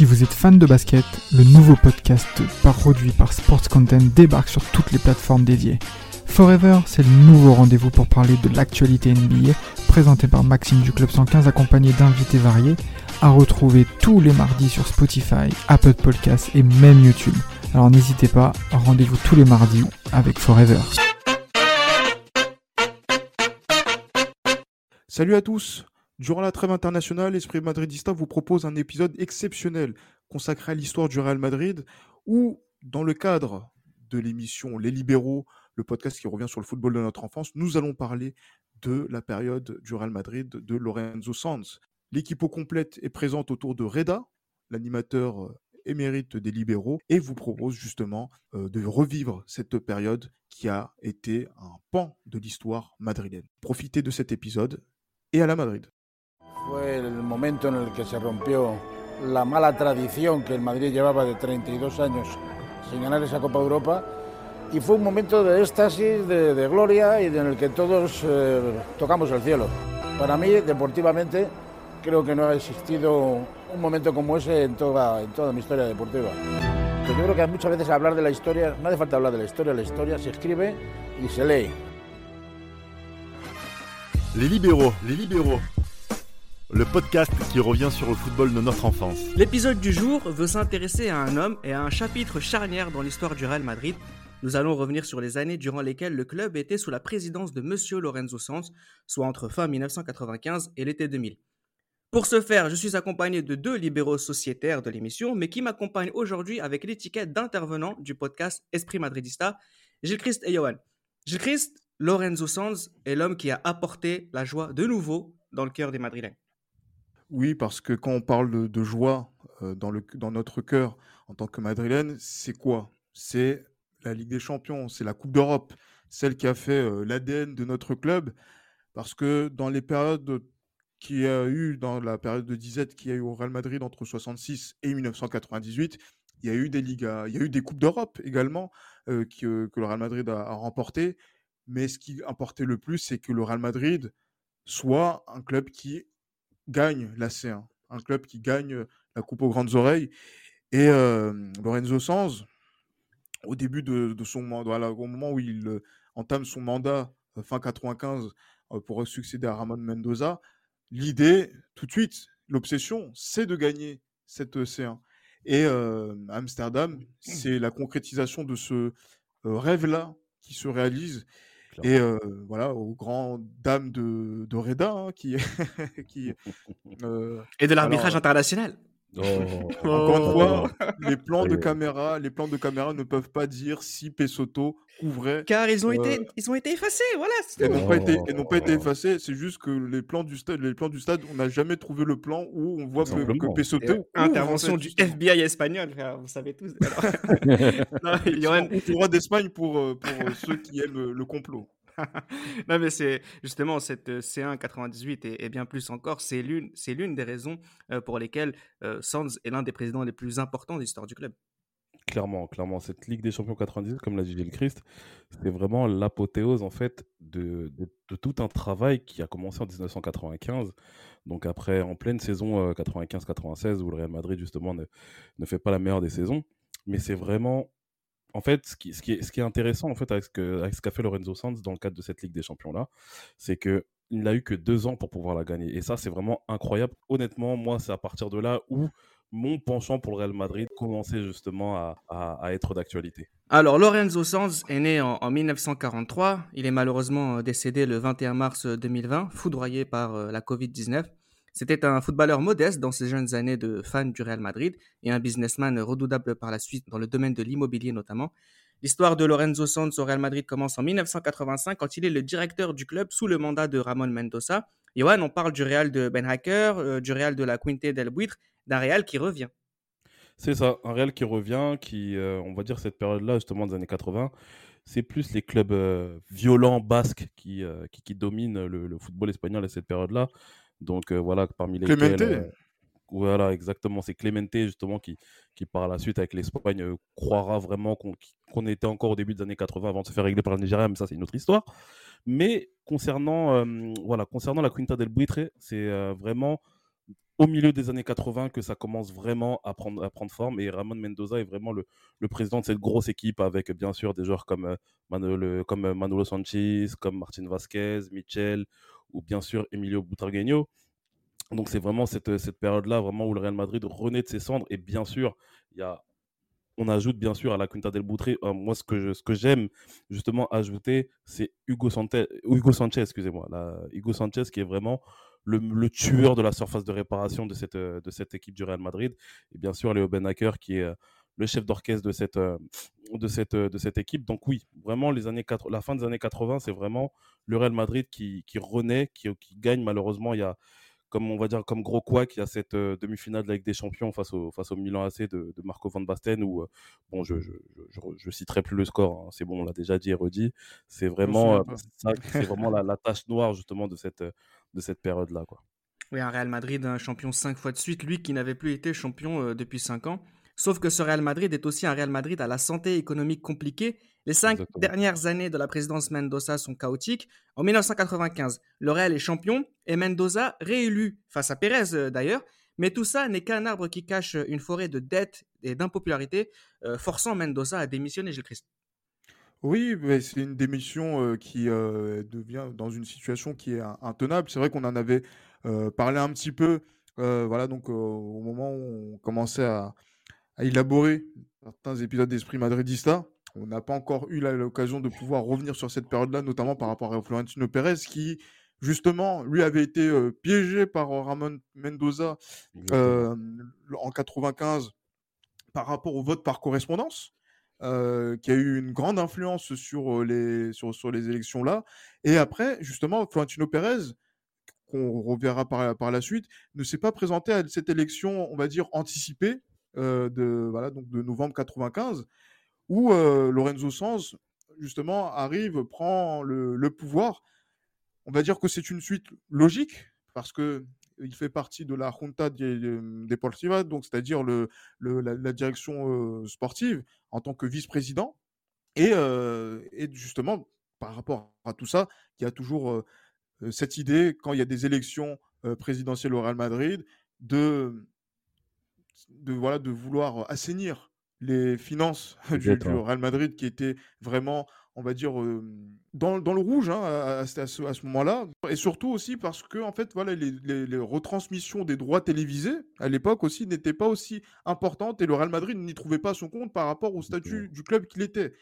Si vous êtes fan de basket, le nouveau podcast produit par Sports Content débarque sur toutes les plateformes dédiées. Forever, c'est le nouveau rendez-vous pour parler de l'actualité NBA, présenté par Maxime du Club 115 accompagné d'invités variés, à retrouver tous les mardis sur Spotify, Apple Podcasts et même YouTube. Alors n'hésitez pas, rendez-vous tous les mardis avec Forever. Salut à tous Durant la trêve internationale, Esprit Madridista vous propose un épisode exceptionnel consacré à l'histoire du Real Madrid, où, dans le cadre de l'émission Les Libéraux, le podcast qui revient sur le football de notre enfance, nous allons parler de la période du Real Madrid de Lorenzo Sanz. L'équipe au complète est présente autour de Reda, l'animateur euh, émérite des libéraux, et vous propose justement euh, de revivre cette période qui a été un pan de l'histoire madrilène. Profitez de cet épisode et à la Madrid. Fue el momento en el que se rompió la mala tradición que el Madrid llevaba de 32 años sin ganar esa Copa Europa y fue un momento de éxtasis, de, gloria y en el que todos eh, tocamos el cielo. Para mí, deportivamente, creo que no ha existido un momento como ese en toda, en toda mi historia deportiva. yo creo que muchas veces hablar de la historia, no hace falta hablar de la historia, la historia se escribe y se lee. Les libéraux, les libéraux. Le podcast qui revient sur le football de notre enfance. L'épisode du jour veut s'intéresser à un homme et à un chapitre charnière dans l'histoire du Real Madrid. Nous allons revenir sur les années durant lesquelles le club était sous la présidence de Monsieur Lorenzo Sanz, soit entre fin 1995 et l'été 2000. Pour ce faire, je suis accompagné de deux libéraux sociétaires de l'émission, mais qui m'accompagnent aujourd'hui avec l'étiquette d'intervenant du podcast Esprit Madridista, Gilles Christ et Johan. Gilles Christ, Lorenzo Sanz est l'homme qui a apporté la joie de nouveau dans le cœur des Madrilènes. Oui, parce que quand on parle de, joie dans, le, dans notre cœur en tant que Madrilène, c'est quoi? C'est la Ligue des Champions, c'est la Coupe d'Europe, celle qui a fait l'ADN de notre club. Parce que dans les périodes qu'il y a eu, dans la période de disette qu'il y a eu au Real Madrid entre 66 et 1998, il y a eu des Ligas, il y a eu des Coupes d'Europe également que le Real Madrid a, a remporté. Mais ce qui importait le plus, c'est que le Real Madrid soit un club qui gagne la C1, un club qui gagne la Coupe aux grandes oreilles. Et Lorenzo Sanz, au début de, son mandat, au moment où il entame son mandat fin 95 pour succéder à Ramon Mendoza, l'idée, tout de suite, l'obsession, c'est de gagner cette C1. Et Amsterdam, c'est la concrétisation de ce rêve-là qui se réalise et voilà, aux grandes dames de, de Reda, hein, qui, qui et de l'arbitrage international. Oh. Encore une fois, les plans de caméra, les plans de caméra ne peuvent pas dire si Pesotto couvrait. Car ils ont été, ils ont été effacés, voilà. Et n'ont pas été, et n'ont pas été effacés. C'est juste que les plans du stade, les plans du stade, on n'a jamais trouvé le plan où on voit que, que Pesotto. Intervention du FBI espagnol, vous savez tous. il y aura une droit d'Espagne pour, pour ceux qui aiment le complot. non, mais c'est justement cette euh, C1 98 et, bien plus encore, c'est l'une, c'est l'une des raisons euh, pour lesquelles euh, Sands est l'un des présidents les plus importants de l'histoire du club. Clairement, clairement, cette Ligue des Champions 98, comme l'a dit Gilles Christ, c'est vraiment l'apothéose en fait de, tout un travail qui a commencé en 1995. Donc après, en pleine saison 95-96, où le Real Madrid justement ne, ne fait pas la meilleure des saisons, mais c'est vraiment en fait, ce qui, est, intéressant en fait avec ce qu'a fait Lorenzo Sanz dans le cadre de cette Ligue des Champions là, c'est que il n'a eu que deux ans pour pouvoir la gagner. Et ça, c'est vraiment incroyable. Honnêtement, moi, c'est à partir de là où mon penchant pour le Real Madrid commençait justement à, être d'actualité. Alors, Lorenzo Sanz est né en, en, 1943. Il est malheureusement euh, décédé le 21 mars 2020, foudroyé par euh, la Covid-19. C'était un footballeur modeste dans ses jeunes années de fan du Real Madrid et un businessman redoutable par la suite dans le domaine de l'immobilier notamment. L'histoire de Lorenzo Sanz au Real Madrid commence en 1985 quand il est le directeur du club sous le mandat de Ramon Mendoza. Johan, on parle du Real de Ben Hacker, euh, du Real de la Quinte del Buitre, d'un Real qui revient. C'est ça, un Real qui revient, qui, euh, on va dire, cette période-là, justement, des années 80, c'est plus les clubs euh, violents basques qui, dominent le, football espagnol à cette période-là. Donc voilà, parmi les Clemente. voilà, exactement. C'est Clemente justement qui, qui par la suite avec l'Espagne croira vraiment qu'on était encore au début des années 80 avant de se faire régler par le Nigeria, mais ça c'est une autre histoire. Mais concernant, voilà, concernant la Quinta del Buitre, c'est vraiment au milieu des années 80 que ça commence vraiment à prendre, à prendre forme. Et Ramon Mendoza est vraiment le, le président de cette grosse équipe avec bien sûr des joueurs comme, euh, Manolo, comme euh, Manolo Sanchez, comme Martin Vasquez, Michel ou bien sûr Emilio Butragueño. Donc c'est vraiment cette, cette période-là vraiment où le Real Madrid renaît de ses cendres. Et bien sûr, y a on ajoute bien sûr à la Quinta del Butre. Euh, moi, ce que, j'aime justement ajouter, c'est Hugo, Hugo Sanchez, excusez-moi. Hugo Sanchez qui est vraiment le, tueur de la surface de réparation de cette, euh, de cette équipe du Real Madrid. Et bien sûr, Léo Benaker qui est euh, le chef d'orchestre de cette, euh, de, cette, de cette équipe. Donc oui, vraiment, les années la fin des années 80, c'est vraiment le Real Madrid qui, qui renaît, qui, qui, gagne. Malheureusement, il y a, comme on va dire, comme gros quoi, qu'il y a cette demi-finale de la Ligue des Champions face au, face au Milan AC de, de Marco van Basten, où, bon, je, je, je, citerai plus le score, hein. c'est bon, on l'a déjà dit et redit. C'est vraiment, c'est vraiment la, la, tâche noire, justement, de cette, de cette période-là. Quoi. Oui, un Real Madrid, un champion cinq fois de suite, lui qui n'avait plus été champion euh, depuis cinq ans. Sauf que ce Real Madrid est aussi un Real Madrid à la santé économique compliquée. Les cinq dernières années de la présidence Mendoza sont chaotiques. En 1995, le Real est champion et Mendoza réélu face à Pérez euh, d'ailleurs. Mais tout ça n'est qu'un arbre qui cache une forêt de dettes et d'impopularité, euh, forçant Mendoza à démissionner, Gilles Christ. Oui, c'est une démission qui devient dans une situation qui est intenable. C'est vrai qu'on en avait parlé un petit peu, voilà, donc au moment où on commençait à, élaborer certains épisodes d'Esprit Madridista. On n'a pas encore eu l'occasion de pouvoir revenir sur cette période-là, notamment par rapport à Florentino Pérez, qui justement, lui avait été piégé par Ramon Mendoza en 95 par rapport au vote par correspondance. Euh, qui a eu une grande influence sur les, sur, sur les élections là. Et après, justement, Florentino Pérez, qu'on reverra par, par la suite, ne s'est pas présenté à cette élection, on va dire, anticipée de, voilà, donc de novembre 95, où Lorenzo Sanz, justement, arrive, prend le, le pouvoir. On va dire que c'est une suite logique, parce que il fait partie de la Junta Deportiva, donc c'est-à-dire le, la, direction sportive en tant que vice-président. Et, justement, par rapport à tout ça, il y a toujours cette idée, quand il y a des élections présidentielles au Real Madrid, de, de, voilà, de vouloir assainir les finances du, du, Real Madrid qui étaient vraiment on va dire, dans, le rouge hein, à, ce, moment-là. Et surtout aussi parce que, en fait, voilà, les, retransmissions des droits télévisés, à l'époque aussi, n'étaient pas aussi importantes et le Real Madrid n'y trouvait pas son compte par rapport au statut du club qu'il était.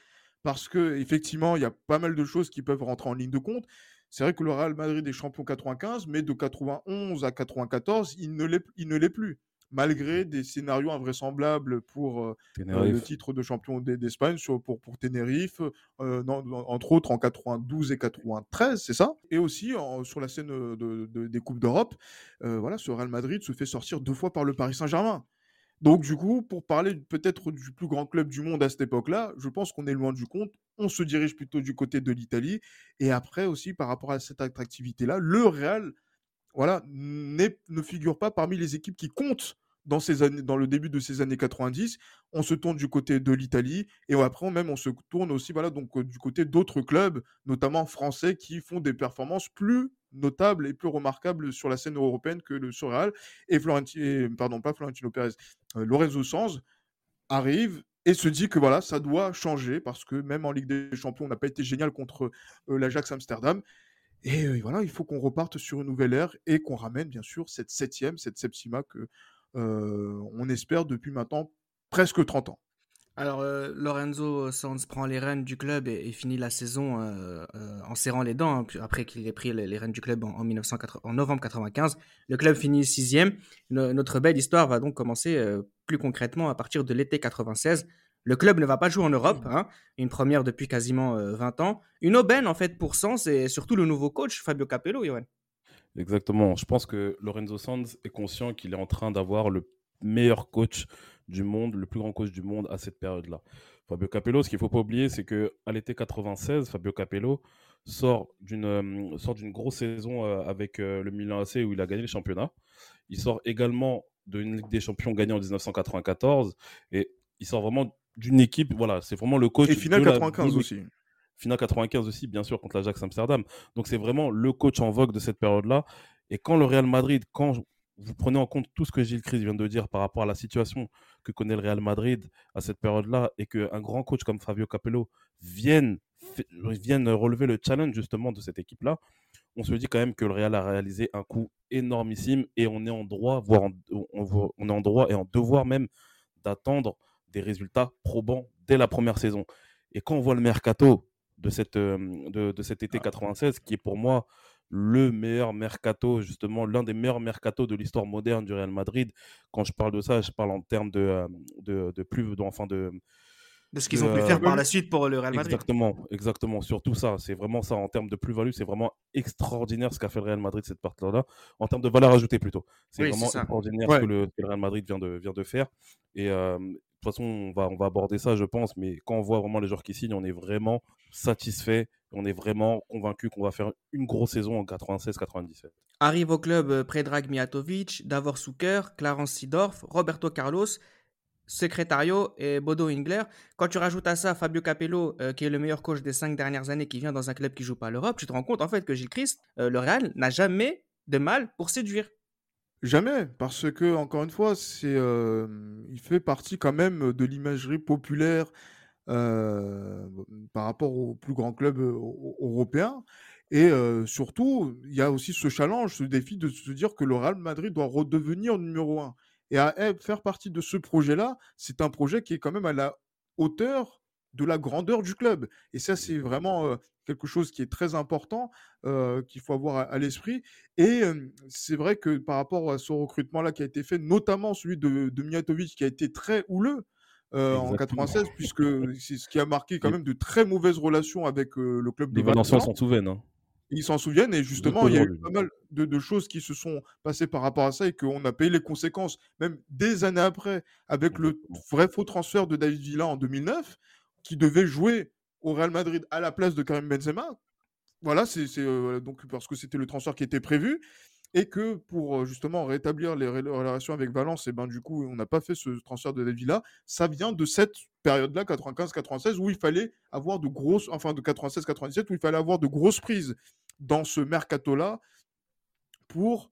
Parce que effectivement, il y a pas mal de choses qui peuvent rentrer en ligne de compte. C'est vrai que le Real Madrid est champion 95, mais de 91 à 94, il ne l'est plus malgré des scénarios invraisemblables pour euh, euh, le titre de champion d'Espagne pour, pour Tenerife, euh, entre autres en 92 et 93, c'est ça? Et aussi sur la scène des Coupes d'Europe, voilà, ce Real Madrid se fait sortir deux fois par le Paris Saint-Germain. Donc du coup, pour parler peut-être du plus grand club du monde à cette époque-là, je pense qu'on est loin du compte. On se dirige plutôt du côté de l'Italie. Et après aussi, par rapport à cette attractivité-là, le Real voilà, ne figure pas parmi les équipes qui comptent dans, ces années, dans le début de ces années 90. On se tourne du côté de l'Italie et après même on se tourne aussi voilà, donc, euh, du côté d'autres clubs, notamment français, qui font des performances plus notables et plus remarquables sur la scène européenne que le Surreal. Et Florentino, pardon, pas Florentino Pérez, euh, Lorenzo Sanz arrive et se dit que voilà, ça doit changer parce que même en Ligue des Champions, on n'a pas été génial contre euh, l'Ajax Amsterdam. Et voilà, il faut qu'on reparte sur une nouvelle ère et qu'on ramène bien sûr cette septième, cette Septima que on espère depuis maintenant presque 30 ans. Alors, Lorenzo Sanz prend les rênes du club et, finit la saison en serrant les dents, hein, après qu'il ait pris les, rênes du club en, novembre 95. Le club finit sixième. notre belle histoire va donc commencer plus concrètement à partir de l'été 96. Le club ne va pas jouer en Europe, mmh. hein, une première depuis quasiment 20 ans. Une aubaine en fait pour Sanz et surtout le nouveau coach Fabio Capello, Johan. Exactement. Je pense que Lorenzo Sanz est conscient qu'il est en train d'avoir le meilleur coach du monde, le plus grand coach du monde à cette période-là. Fabio Capello, ce qu'il ne faut pas oublier, c'est qu'à l'été 96, Fabio Capello sort d'une euh, sort d'une grosse saison euh, avec euh, le Milan AC où il a gagné le championnat. Il sort également d'une Ligue des Champions gagnée en 1994 et il sort vraiment d'une équipe. Voilà, c'est vraiment le coach. Et finale 95 aussi. Finale 95 aussi, bien sûr, contre l'Ajax Amsterdam. Donc c'est vraiment le coach en vogue de cette période-là. Et quand le Real Madrid, quand vous prenez en compte tout ce que Gilles Chris vient de dire par rapport à la situation que connaît le Real Madrid à cette période-là et qu'un grand coach comme Fabio Capello vienne, vienne relever le challenge justement de cette équipe-là, on se dit quand même que le Real a réalisé un coup énormissime et on est en droit, voire on, est en droit et en devoir même d'attendre des résultats probants dès la première saison. Et quand on voit le mercato de, cette, euh, de, de cet été 96, ah. qui est pour moi le meilleur mercato, justement, l'un des meilleurs mercatos de l'histoire moderne du Real Madrid. Quand je parle de ça, je parle en termes de, euh, de, de plus, enfin de, de ce qu'ils ont pu faire par la suite pour le Real Madrid. Exactement, exactement. Surtout ça, c'est vraiment ça en termes de plus-value, c'est vraiment extraordinaire ce qu'a fait le Real Madrid cette partie-là, en termes de valeur ajoutée plutôt. C'est vraiment extraordinaire ce que le, Real Madrid vient de, vient de faire. Et euh, de toute façon, on va, aborder ça, je pense, mais quand on voit vraiment les joueurs qui signent, on est vraiment satisfait, on est vraiment convaincu qu'on va faire une grosse saison en 96-97. Arrive au club euh, Predrag Mijatovic, Davor Suker, Clarence Sidorf, Roberto Carlos, Secretario et Bodo Ingler. Quand tu rajoutes à ça Fabio Capello, euh, qui est le meilleur coach des cinq dernières années, qui vient dans un club qui joue pas l'Europe, tu te rends compte en fait que Gilles Christ, euh, le Real, n'a jamais de mal pour séduire. Jamais, parce que encore une fois, c'est, euh, il fait partie quand même de l'imagerie populaire par rapport aux plus grands clubs européens. Et surtout, il y a aussi ce challenge, ce défi de se dire que le Real Madrid doit redevenir numéro un. Et à faire partie de ce projet-là, c'est un projet qui est quand même à la hauteur de la grandeur du club. Et ça, c'est vraiment quelque chose qui est très important, qu'il faut avoir à, l'esprit. Et c'est vrai que par rapport à ce recrutement-là qui a été fait, notamment celui de, de Mijatovic, qui a été très houleux, en 96, puisque c'est ce qui a marqué quand même de très mauvaises relations avec le club de Valenciennes. s'en souviennent. Hein. Ils s'en souviennent et justement, il y a eu pas mal de, choses qui se sont passées par rapport à ça et qu'on a payé les conséquences, même des années après, avec le vrai faux transfert de David Villa en 2009, qui devait jouer au Real Madrid à la place de Karim Benzema. Voilà, c'est euh, donc parce que c'était le transfert qui était prévu et que pour justement rétablir les relations avec Valence, et ben du coup, on n'a pas fait ce transfert de David Villa. Ça vient de cette période-là, 95-96, où il fallait avoir de grosses, enfin de 96-97, où il fallait avoir de grosses prises dans ce mercato-là pour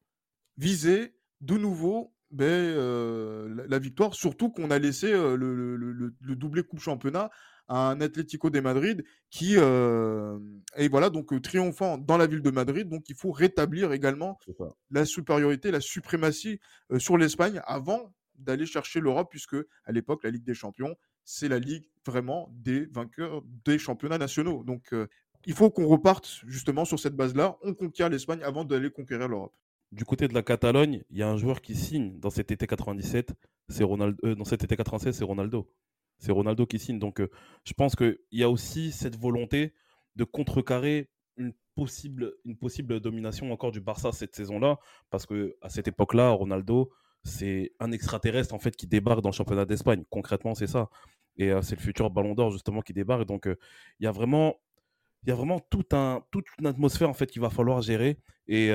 viser de nouveau ben, euh, la, victoire, surtout qu'on a laissé euh, le, le, doublé coupe championnat à un Atlético de Madrid qui euh, est voilà donc triomphant dans la ville de Madrid. Donc il faut rétablir également la supériorité, la suprématie sur l'Espagne avant d'aller chercher l'Europe, puisque à l'époque la Ligue des Champions c'est la ligue vraiment des vainqueurs des championnats nationaux. Donc il faut qu'on reparte justement sur cette base-là. On conquiert l'Espagne avant d'aller conquérir l'Europe. Du côté de la Catalogne, il y a un joueur qui signe dans cet été 97, c'est Ronaldo. Euh, dans cet été 96, c'est Ronaldo. C'est Ronaldo qui signe. Donc, euh, je pense qu'il y a aussi cette volonté de contrecarrer une possible, une possible domination encore du Barça cette saison-là, parce que à cette époque-là, Ronaldo, c'est un extraterrestre en fait qui débarque dans le championnat d'Espagne. Concrètement, c'est ça. Et euh, c'est le futur Ballon d'Or justement qui débarque. Donc, il y a vraiment il y a vraiment tout un, toute une atmosphère en fait qu'il va falloir gérer. Et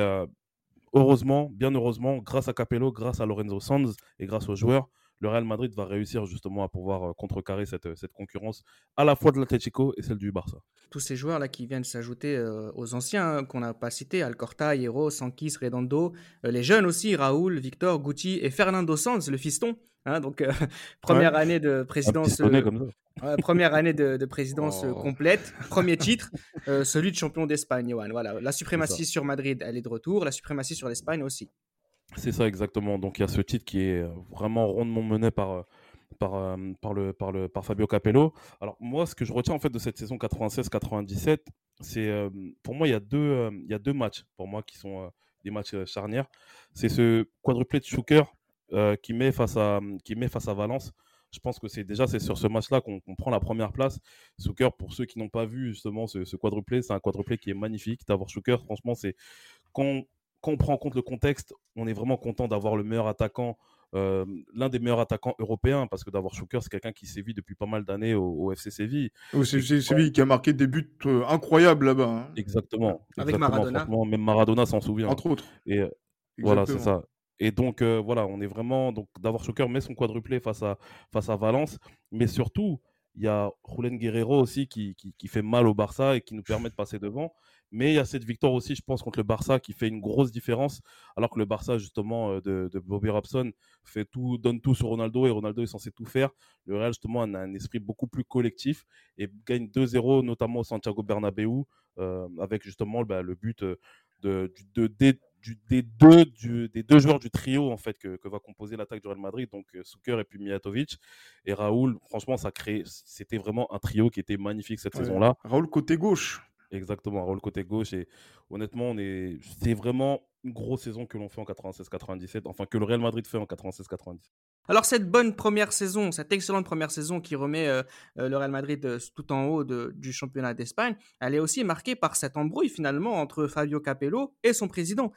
heureusement, bien heureusement, grâce à Capello, grâce à Lorenzo Sanz et grâce aux joueurs, le Real Madrid va réussir justement à pouvoir euh, contrecarrer cette, euh, cette concurrence à la fois de l'Atlético et celle du Barça. Tous ces joueurs là qui viennent s'ajouter aux anciens hein, qu'on n'a pas cités, Alcorta, Hierro, Sankis, Redondo, les jeunes aussi, Raoul, Victor, Guti et Fernando Sanz, le fiston. Hein, donc première année de présidence. première année de, présidence oh. complète, premier titre, celui de champion d'Espagne. Voilà, la suprématie sur Madrid, elle est de retour, la suprématie sur l'Espagne aussi. C'est ça exactement. Donc il y a ce titre qui est vraiment rondement mené par, par, par, le, par, le, par Fabio Capello. Alors moi, ce que je retiens en fait de cette saison 96-97, c'est pour moi il y a deux il y a deux matchs pour moi qui sont des matchs charnières. C'est ce quadruplé de Schuker qui met face à qui met face à Valence. Je pense que c'est déjà c'est sur ce match-là qu'on prend la première place. Schuker, pour ceux qui n'ont pas vu justement ce, ce quadruplé, c'est un quadruplé qui est magnifique. D'avoir Schuker, franchement, c'est quand quand on prend en compte le contexte, on est vraiment content d'avoir le meilleur attaquant, euh, l'un des meilleurs attaquants européens, parce que d'avoir Schuker, c'est quelqu'un qui sévit depuis pas mal d'années au, FC Séville. C'est Séville qui a marqué des buts euh, incroyables là-bas. Hein. Exactement. Avec Maradona. Même Maradona s'en souvient. Entre autres. Et euh, voilà, c'est ça. Et donc, voilà, on est vraiment. Donc, d'avoir Schuker met son quadruplé face à, face à Valence, mais surtout, Il y a Julen Guerrero aussi qui, qui, fait mal au Barça et qui nous permet de passer devant. Mais il y a cette victoire aussi, je pense, contre le Barça qui fait une grosse différence. Alors que le Barça, justement, euh, de, Bobby Robson fait tout, donne tout sur Ronaldo et Ronaldo est censé tout faire. Le Real, justement, a un esprit beaucoup plus collectif et gagne 2-0, notamment au Santiago Bernabéu, euh, avec justement bah, le but euh, de, de, de, des, deux, des deux joueurs du trio en fait que, va composer l'attaque du Real Madrid, donc euh, Suker et puis Mijatovic. Et Raoul, franchement, ça crée, c'était vraiment un trio qui était magnifique cette saison-là. Raoul côté gauche. Exactement, Raoul côté gauche. Et honnêtement, on est, c'est vraiment une grosse saison que l'on fait en 96-97, enfin que le Real Madrid fait en 96-97. Alors cette bonne première saison, cette excellente première saison qui remet euh, euh, le Real Madrid tout en haut du championnat d'Espagne, elle est aussi marquée par cette embrouille finalement entre Fabio Capello et son président,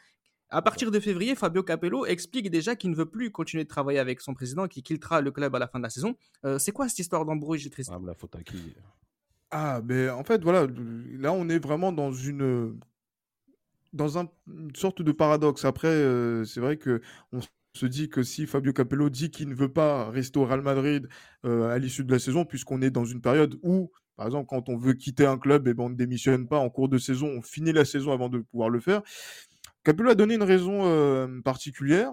à partir de février, Fabio Capello explique déjà qu'il ne veut plus continuer de travailler avec son président, qui quittera le club à la fin de la saison. Euh, c'est quoi cette histoire d'embrouille, Ah, la faute à qui Ah, mais en fait, voilà, là, on est vraiment dans une dans un, une sorte de paradoxe. Après, euh, c'est vrai que on se dit que si Fabio Capello dit qu'il ne veut pas rester au Real Madrid euh, à l'issue de la saison, puisqu'on est dans une période où, par exemple, quand on veut quitter un club, et eh ben, on ne démissionne pas en cours de saison, on finit la saison avant de pouvoir le faire. Capello a donné une raison particulière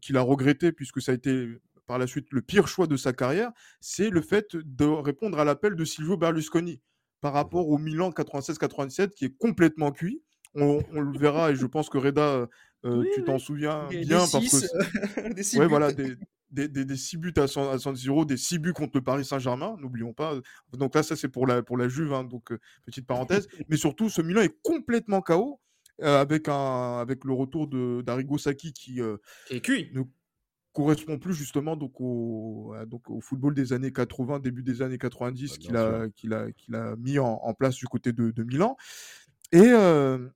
qu'il a regretté puisque ça a été par la suite le pire choix de sa carrière, c'est le fait de répondre à l'appel de Silvio Berlusconi par mmh rapport au Milan 96-97 qui est complètement cuit. On, le verra et je pense que Reda, tu t'en souviens bien parce que des six voilà des, des, six buts à San, Siro, des six buts contre le Paris Saint-Germain, n'oublions pas. Donc là, ça c'est pour la pour la Juve, hein, donc petite parenthèse. Mais surtout, ce Milan est complètement chaos euh, avec, un, avec le retour d'Arigo Saki qui, euh, ne correspond plus justement donc au, donc au football des années 80, début des années 90 qu'il a, qu'il a, qu'il a mis en, place du côté de, Milan. Et, euh,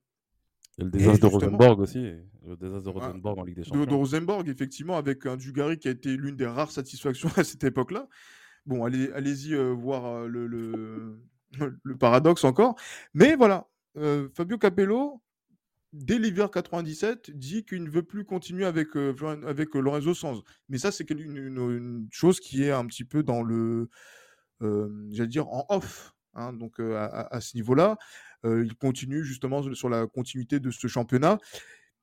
le désastre de Rosenborg aussi, le désastre de Rosenborg en Ligue des Champions. De, Rosenborg, effectivement, avec un Dugarry qui a été l'une des rares satisfactions à cette époque-là. Bon, allez, allez-y voir le, le, le, paradoxe encore. Mais voilà, Fabio Capello, dès l'hiver 97, dit qu'il ne veut plus continuer avec, euh, avec euh, Lorenzo Sanz. Mais ça, c'est une, chose qui est un petit peu dans le, euh, j'allais dire, en off. Hein, donc à, ce niveau-là, il continue justement sur la continuité de ce championnat.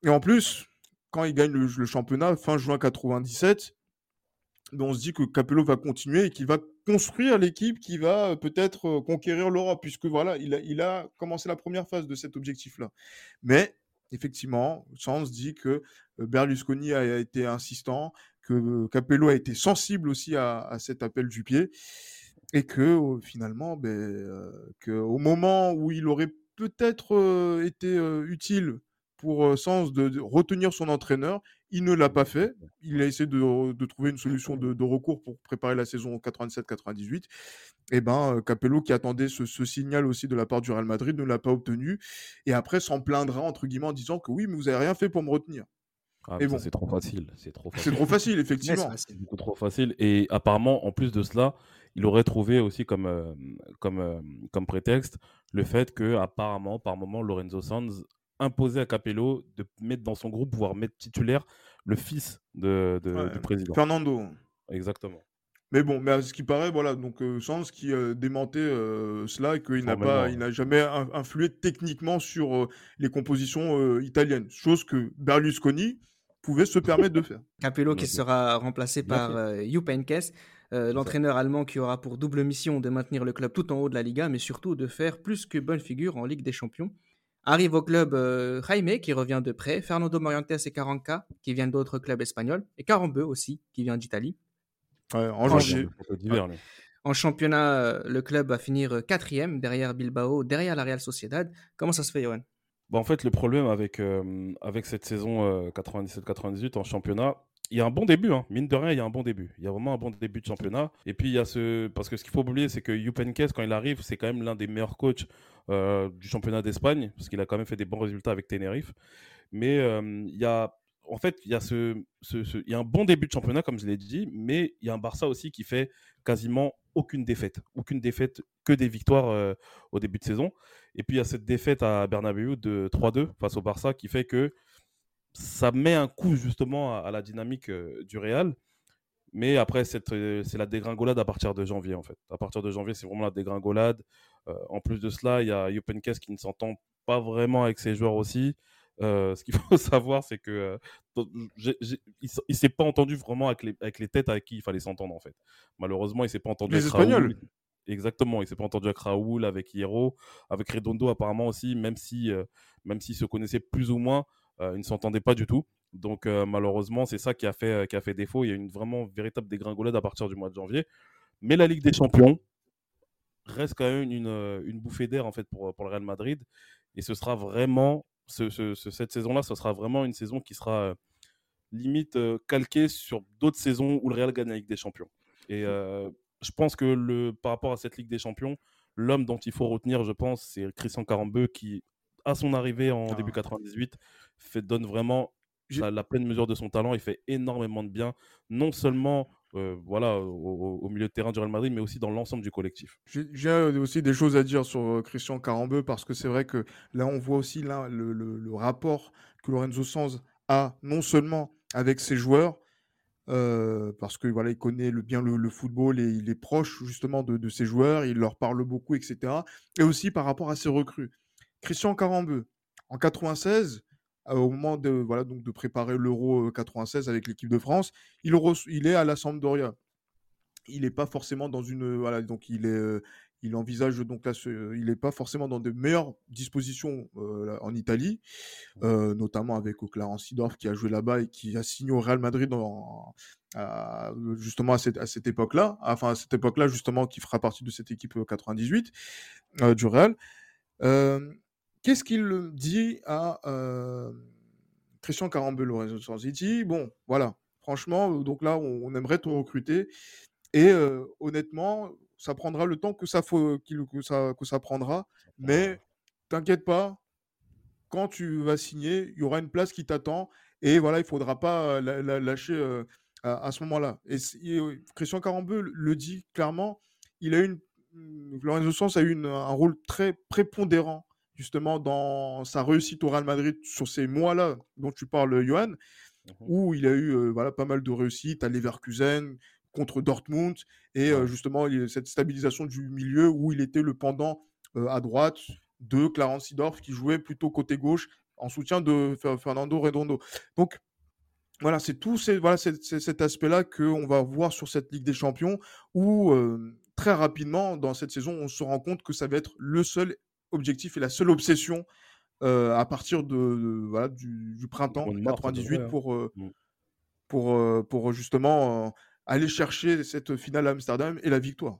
Et en plus, quand il gagne le, championnat fin juin 97, ben, on se dit que Capello va continuer et qu'il va construire l'équipe qui va peut-être conquérir l'Europe, puisque voilà, il a, commencé la première phase de cet objectif-là. Mais effectivement, Sans dit que Berlusconi a été insistant, que Capello a été sensible aussi à, cet appel du pied, et que finalement, ben, au moment où il aurait peut-être été utile pour Sens de, retenir son entraîneur. Il ne l'a pas fait. Il a essayé de, trouver une solution de, recours pour préparer la saison 87-98. Et ben, Capello, qui attendait ce, signal aussi de la part du Real Madrid, ne l'a pas obtenu. Et après, s'en plaindra, entre guillemets, en disant que oui, mais vous n'avez rien fait pour me retenir. Ah, bon. c'est trop facile. C'est trop facile. C'est trop facile, effectivement. c'est beaucoup trop facile. Et apparemment, en plus de cela, il aurait trouvé aussi comme, comme, comme prétexte le fait que, apparemment, par moment, Lorenzo Sanz imposer à Capello de mettre dans son groupe, voire mettre titulaire le fils de, du président. Fernando. Exactement. Mais bon, mais à ce qui paraît, voilà, donc euh, Sans qui euh, démentait euh, cela et qu'il n'a pas, il n'a jamais influé techniquement sur les compositions italiennes, chose que Berlusconi pouvait se permettre de faire. Capello qui sera remplacé par Jupp Heynckes, l'entraîneur allemand qui aura pour double mission de maintenir le club tout en haut de la Liga, mais surtout de faire plus que bonne figure en Ligue des Champions. Arrive au club euh, Jaime, qui revient de près, Fernando Morientes et Caranca, qui viennent d'autres clubs espagnols, et Carambeu aussi, qui vient d'Italie. en, en championnat, euh, le club va finir euh, quatrième, derrière Bilbao, derrière la Real Sociedad. Comment ça se fait, Johan? Bah, En fait, le problème avec, avec cette saison 97-98 en championnat, il y a un bon début, hein. mine de rien, il y a un bon début. Il y a vraiment un bon début de championnat. Et puis, il y a ce. Parce que ce qu'il faut oublier, c'est que Youpenkes, quand il arrive, c'est quand même l'un des meilleurs coachs euh, du championnat d'Espagne, parce qu'il a quand même fait des bons résultats avec Tenerife. Mais euh, il y a. En fait, il y, a ce, il y a un bon début de championnat, comme je l'ai dit, mais il y a un Barça aussi qui fait quasiment aucune défaite. Aucune défaite, que des victoires euh, au début de saison. Et puis il y a cette défaite à Bernabeu de 3-2 face au Barça qui fait que ça met un coup justement à, la dynamique du Real. Mais après, euh, c'est la dégringolade à partir de janvier, en fait. À partir de janvier, c'est vraiment la dégringolade. Euh, en plus de cela, il y a Yopenkes qui ne s'entend pas vraiment avec ses joueurs aussi. Euh, ce qu'il faut savoir, c'est que il ne s'est pas entendu vraiment avec les, avec les, têtes avec qui il fallait s'entendre, en fait. Malheureusement, il s'est pas entendu les avec Espagnols. Exactement, il s'est pas entendu avec Raoul, avec Hierro, avec Redondo apparemment aussi, même si même s'ils se connaissaient plus ou moins, ils ne s'entendaient pas du tout. Donc euh, malheureusement, c'est ça qui a, fait, qui a fait défaut. Il y a une vraiment véritable dégringolade à partir du mois de janvier. Mais la Ligue des Champions reste quand même une, euh, une bouffée d'air en fait pour, pour le Real Madrid. Et ce sera vraiment, ce, cette saison-là, ce sera vraiment une saison qui sera euh, limite calquée sur d'autres saisons où le Real gagne la Ligue des Champions. Et je pense que le, par rapport à cette Ligue des Champions, l'homme dont il faut retenir, je pense, c'est Christian Carambeu qui, à son arrivée en début 98, ah. fait, donne vraiment la, pleine mesure de son talent. Il fait énormément de bien, non seulement euh, voilà, au, milieu de terrain du Real Madrid, mais aussi dans l'ensemble du collectif. J'ai aussi des choses à dire sur euh, Christian Carambeu parce que c'est vrai que là, on voit aussi là, le, rapport que Lorenzo Sanz a non seulement avec ses joueurs, euh, parce que voilà, il connaît le, bien le, football et il est proche justement de, de, ses joueurs, il leur parle beaucoup, etc. Et aussi par rapport à ses recrues. Christian Carambeu, en 96, au moment de, voilà, donc de préparer l'Euro 96 avec l'équipe de France, il, il est à la Sampdoria. Il n'est pas forcément dans une. Voilà, donc il est. il envisage donc là, il n'est pas forcément dans de meilleures dispositions en Italie, notamment avec Clarence Sidorf qui a joué là-bas et qui a signé au Real Madrid justement à cette, à cette époque-là, enfin à cette époque-là justement qui fera partie de cette équipe 98 du Real. Qu'est-ce qu'il dit à Christian Carambeu Il dit bon, voilà, franchement, donc là, on, aimerait te recruter. Et honnêtement, ça prendra le temps que ça, faut, que ça, que ça prendra. Mais t'inquiète pas, quand tu vas signer, il y aura une place qui t'attend. Et voilà, il ne faudra pas la, lâcher à, ce moment-là. Et, Christian Carambeu le dit clairement, il a une, Lorenzo Sens a eu un rôle très prépondérant justement dans sa réussite au Real Madrid sur ces mois-là dont tu parles, Johan, mmh où il a eu euh, voilà, pas mal de réussites à Leverkusen, contre Dortmund, et euh, justement cette stabilisation du milieu où il était le pendant euh, à droite de Clarence Sidorf qui jouait plutôt côté gauche en soutien de Fernando Redondo. Donc voilà, c'est tout voilà, cet aspect-là qu'on va voir sur cette Ligue des Champions où très rapidement dans cette saison, on se rend compte que ça va être le seul objectif et la seule obsession à partir de, voilà, du, printemps 98 pour, mmh. pour, pour justement aller chercher cette finale à Amsterdam et la victoire.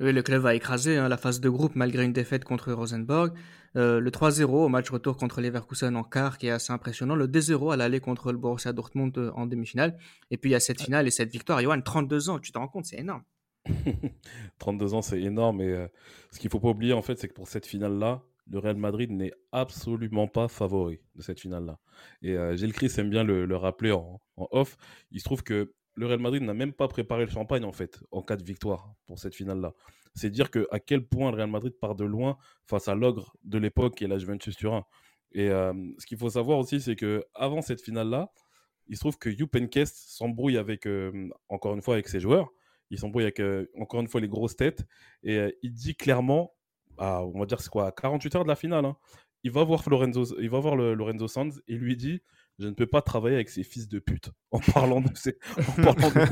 Oui, le club va écraser hein, la phase de groupe malgré une défaite contre Rosenborg. le 3-0 au match retour contre Leverkusen en quart qui est assez impressionnant. Le 2-0 à l'aller contre le Borussia Dortmund en demi-finale. Et puis il y a cette finale et cette victoire. Johan, 32 ans, tu te rends compte, c'est énorme. 32 ans, c'est énorme. Et ce qu'il faut pas oublier, en fait, c'est que pour cette finale-là, le Real Madrid n'est absolument pas favori de cette finale-là. Et Gilles Chris aime bien le, rappeler en, off. Il se trouve que le Real Madrid n'a même pas préparé le champagne, en fait, en cas de victoire pour cette finale-là. C'est dire que, à quel point le Real Madrid part de loin face à l'ogre de l'époque et la Juventus Turin. Et ce qu'il faut savoir aussi, c'est que avant cette finale-là, il se trouve que Jupp s'embrouille avec, encore une fois, avec ses joueurs il s'embrouille avec, euh, encore une fois, les grosses têtes. Et euh, il dit clairement, à, on va dire, c'est quoi, 48 heures de la finale, hein, il va voir Lorenzo, il va voir le, Lorenzo Sanz et lui dit je ne peux pas travailler avec ces fils de pute en parlant de ces,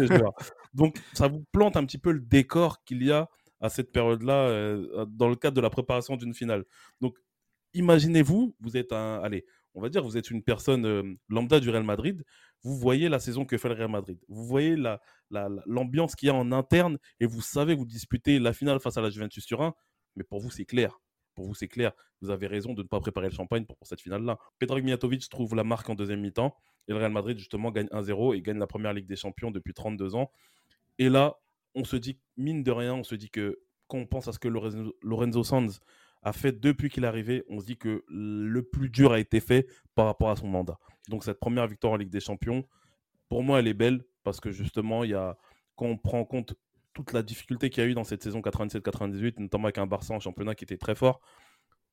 joueurs. Donc ça vous plante un petit peu le décor qu'il y a à cette période-là euh, dans le cadre de la préparation d'une finale. Donc imaginez-vous, vous êtes un, allez, on va dire, vous êtes une personne lambda du Real Madrid, vous voyez la saison que fait le Real Madrid. Vous voyez l'ambiance qu'il y a en interne et vous savez vous disputez la finale face à la Juventus Turin. Mais pour vous, c'est clair. Pour vous, c'est clair. Vous avez raison de ne pas préparer le champagne pour, cette finale-là. Pedrag Mijatovic trouve la marque en deuxième mi-temps et le Real Madrid, justement, gagne 1-0 et gagne la première Ligue des Champions depuis 32 ans. Et là, on se dit, mine de rien, on se dit que quand on pense à ce que Lorenzo Sanz a fait depuis qu'il est arrivé, on se dit que le plus dur a été fait par rapport à son mandat. Donc cette première victoire en Ligue des Champions, pour moi, elle est belle parce que justement, il y a, quand on prend en compte toute la difficulté qu'il y a eu dans cette saison 97-98, notamment avec un Barça en championnat qui était très fort,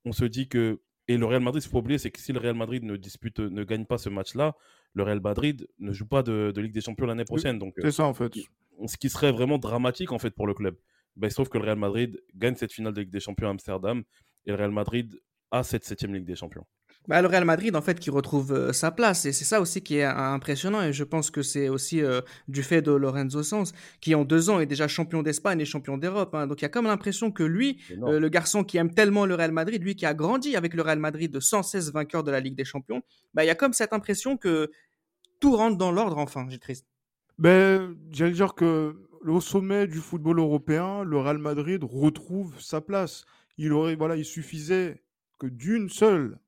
on se dit que et le Real Madrid, il faut oublier, c'est que si le Real Madrid ne dispute, ne gagne pas ce match-là, le Real Madrid ne joue pas de, Ligue des Champions l'année prochaine. Donc, c'est ça en fait. Ce qui serait vraiment dramatique en fait pour le club. Ben, sauf que le Real Madrid gagne cette finale de Ligue des Champions à Amsterdam et le Real Madrid a cette septième Ligue des Champions. Bah, le Real Madrid, en fait, qui retrouve euh, sa place. Et c'est ça aussi qui est impressionnant. Et je pense que c'est aussi euh, du fait de Lorenzo Sanz, qui en deux ans est déjà champion d'Espagne et champion d'Europe. Hein. Donc il y a comme l'impression que lui, euh, le garçon qui aime tellement le Real Madrid, lui qui a grandi avec le Real Madrid de 116 vainqueurs de la Ligue des Champions, bah, il y a comme cette impression que tout rentre dans l'ordre enfin, j'ai triste. Ben, j'allais dire que au sommet du football européen, le Real Madrid retrouve sa place. Il aurait, voilà, il suffisait que d'une seule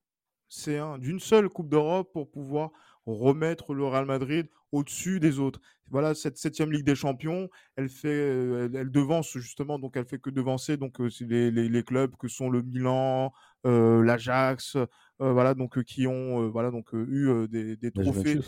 c'est d'une seule Coupe d'Europe pour pouvoir remettre le Real Madrid au-dessus des autres. Voilà, cette septième Ligue des Champions, elle fait, elle, devance justement, donc elle fait que devancer donc les, les, clubs que sont le Milan, l'Ajax, voilà donc qui ont voilà donc eu des, des trophées.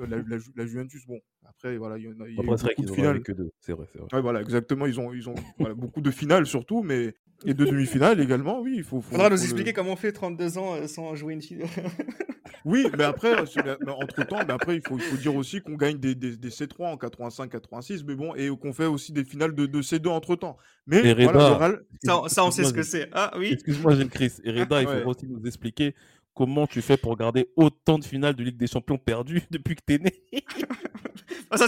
La, Juventus, bon après voilà il y, en a, y a beaucoup de finales que deux, c'est vrai, c'est vrai. voilà exactement, ils ont ils ont beaucoup de finales surtout, mais et de demi-finale également, oui. Il faut, faut, faudra nous expliquer comment on fait 32 ans euh, sans jouer une finale. oui, mais après, entre-temps, mais après il, faut, il faut dire aussi qu'on gagne des, des, des, C3 en 85-86, mais bon, et qu'on fait aussi des finales de, de C2 entre-temps. Mais voilà, ça, ça, on sait ce que c'est. Ah oui. Excuse-moi, j'ai Chris. Et Reda, il faut aussi nous expliquer comment tu fais pour garder autant de finales de Ligue des Champions perdues depuis que t'es né ah, ça,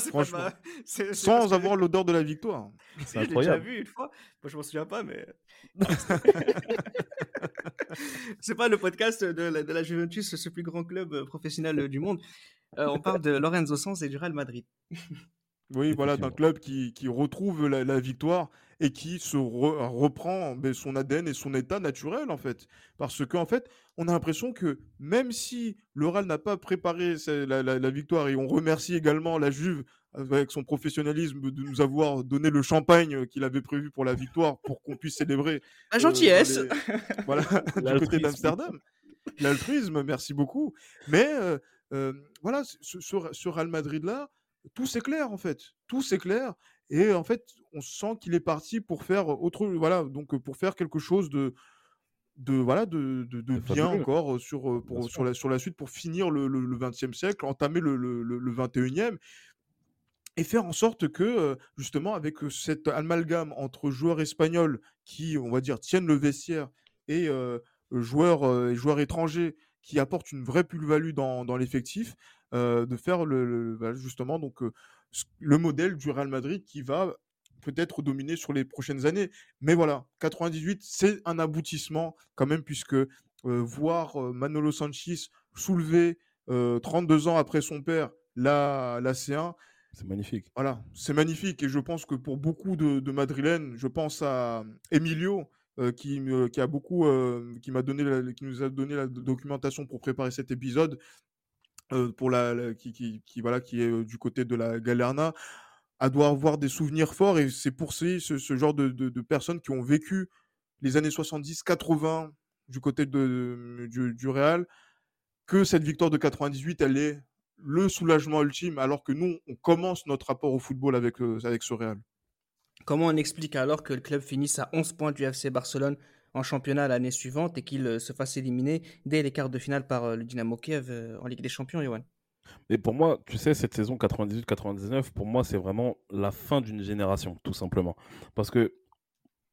c'est Sans avoir l'odeur de la victoire. C'est incroyable. J'ai déjà vu une fois. Moi, je m'en souviens pas, mais. c'est pas le podcast de la, de la, Juventus, ce plus grand club euh, professionnel du monde. Euh, on parle de Lorenzo Sanz et du Real Madrid. oui, voilà, d'un club qui, qui retrouve la, la, victoire et qui se reprend son ADN et son état naturel, en fait. Parce qu'en fait, on a l'impression que même si le Real n'a pas préparé la, victoire, et on remercie également la Juve avec son professionnalisme de nous avoir donné le champagne qu'il avait prévu pour la victoire pour qu'on puisse célébrer. La euh, gentillesse Voilà, du côté d'Amsterdam. L'altruisme, merci beaucoup. Mais euh, euh, voilà, ce, Real Madrid-là, tout s'éclaire en fait. Tout s'éclaire. Et en fait, on sent qu'il est parti pour faire autre, voilà, donc pour faire quelque chose de, de voilà de, de, bien encore sur, pour, sur, la, sur la suite pour finir le, le, 20e siècle, entamer le, le, le 21e et faire en sorte que justement avec cet amalgame entre joueurs espagnols qui on va dire tiennent le vestiaire et joueurs joueurs étrangers qui apportent une vraie plus-value dans, dans l'effectif de faire le, justement donc le modèle du Real Madrid qui va peut-être dominer sur les prochaines années. Mais voilà, 98, c'est un aboutissement quand même, puisque voir Manolo Sanchez soulever 32 ans après son père la, la C1, c'est magnifique. Voilà, c'est magnifique. Et je pense que pour beaucoup de, de Madrilènes, je pense à Emilio, qui, qui, a beaucoup, qui m'a donné, qui nous a donné la documentation pour préparer cet épisode, pour la, qui, qui, qui, voilà, qui est du côté de la Galerna, à doit avoir des souvenirs forts. Et c'est pour ce, ce genre de, de, personnes qui ont vécu les années 70-80 du côté de, du, du Real, que cette victoire de 98, elle est le soulagement ultime, alors que nous, on commence notre rapport au football avec, avec ce Real. Comment on explique alors que le club finisse à 11 points du FC Barcelone en championnat l'année suivante et qu'il euh, se fasse éliminer dès les quarts de finale par euh, le Dynamo Kiev euh, en Ligue des Champions, Johan Mais pour moi, tu sais, cette saison 98-99, pour moi, c'est vraiment la fin d'une génération, tout simplement. Parce que,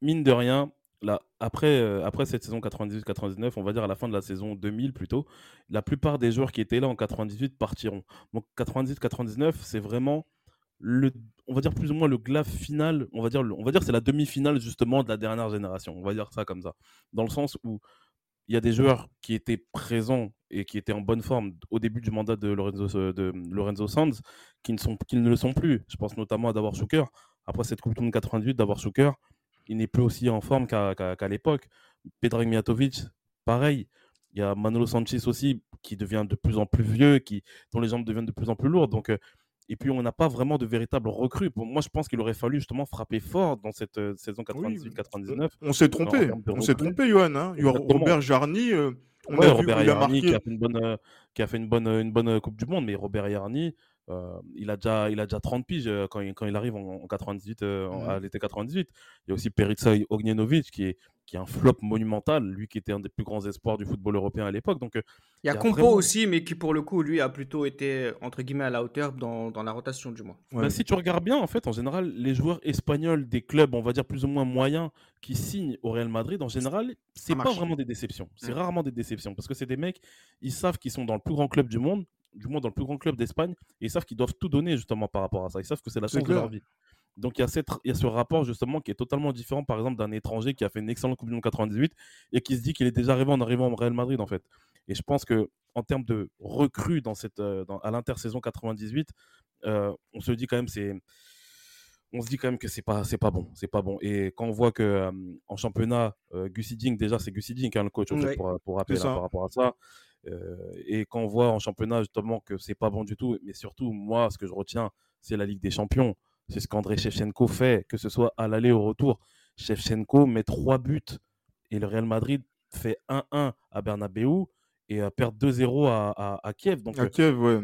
mine de rien, là, après, après cette saison 98-99, on va dire à la fin de la saison 2000 plutôt, la plupart des joueurs qui étaient là en 98 partiront. Donc 98-99, c'est vraiment le, on va dire plus ou moins le glaive final, on va dire, on va dire c'est la demi-finale justement de la dernière génération, on va dire ça comme ça, dans le sens où il y a des joueurs qui étaient présents et qui étaient en bonne forme au début du mandat de Lorenzo, de Lorenzo Sanz, qui ne, sont, qui ne le sont plus. Je pense notamment à Davor Schuker. Après cette Coupe du Monde 98, Davor Schuker, il n'est plus aussi en forme qu'à l'époque. Pedrag Mijatovic, pareil. Il y a Manolo Sanchez aussi, qui devient de plus en plus vieux, qui, dont les jambes deviennent de plus en plus lourdes. Donc, euh, et puis, on n'a pas vraiment de véritable recrue. moi, je pense qu'il aurait fallu justement frapper fort dans cette euh, saison 98-99. on s'est trompé. On s'est trompé, Johan. Hein. Robert Jarny. on a Robert vu, Jarny qui a fait une bonne, euh, qui a fait une bonne, une bonne Coupe du Monde, mais Robert Jarny, il, a déjà, il a déjà 30 piges quand il, quand il arrive en, 98, mmh à l'été 98. Il y a aussi Perica Ognjenovic qui est, qui est un flop monumental, lui qui était un des plus grands espoirs du football européen à l'époque. Donc, il y a, Compo aussi, mais qui pour le coup, lui, a plutôt été, entre guillemets, à la hauteur dans, dans la rotation du moins. Bah, si tu regardes bien, en fait, en général, les joueurs espagnols des clubs, on va dire plus ou moins moyens, qui signent au Real Madrid, en général, c'est pas vraiment des déceptions. C'est mmh. rarement des déceptions, parce que c'est des mecs, ils savent qu'ils sont dans le plus grand club du monde, du moins dans le plus grand club d'Espagne, et ils savent qu'ils doivent tout donner justement par rapport à ça. Ils savent que c'est la source de leur vie. Donc il y, a cette, il y a ce rapport justement qui est totalement différent, par exemple, d'un étranger qui a fait une excellente Coupe du Monde 98 et qui se dit qu'il est déjà arrivé en arrivant au Real Madrid en fait. Et je pense que en termes de recrues dans cette, euh, dans, à l'intersaison 98, euh, on se dit quand même c'est on se dit quand même que c'est pas c'est pas bon c'est pas bon et quand on voit que euh, en championnat euh, Ding déjà c'est Gussi Ding hein, le coach pour, pour rappeler par rapport à ça et quand on voit en championnat justement que c'est pas bon du tout mais surtout moi ce que je retiens c'est la Ligue des Champions c'est ce qu'André Shevchenko fait, que ce soit à l'aller ou au retour. Shevchenko met trois buts et le Real Madrid fait 1-1 à Bernabeu et perd 2-0 à, à, Kiev. Donc, à Kiev, ouais.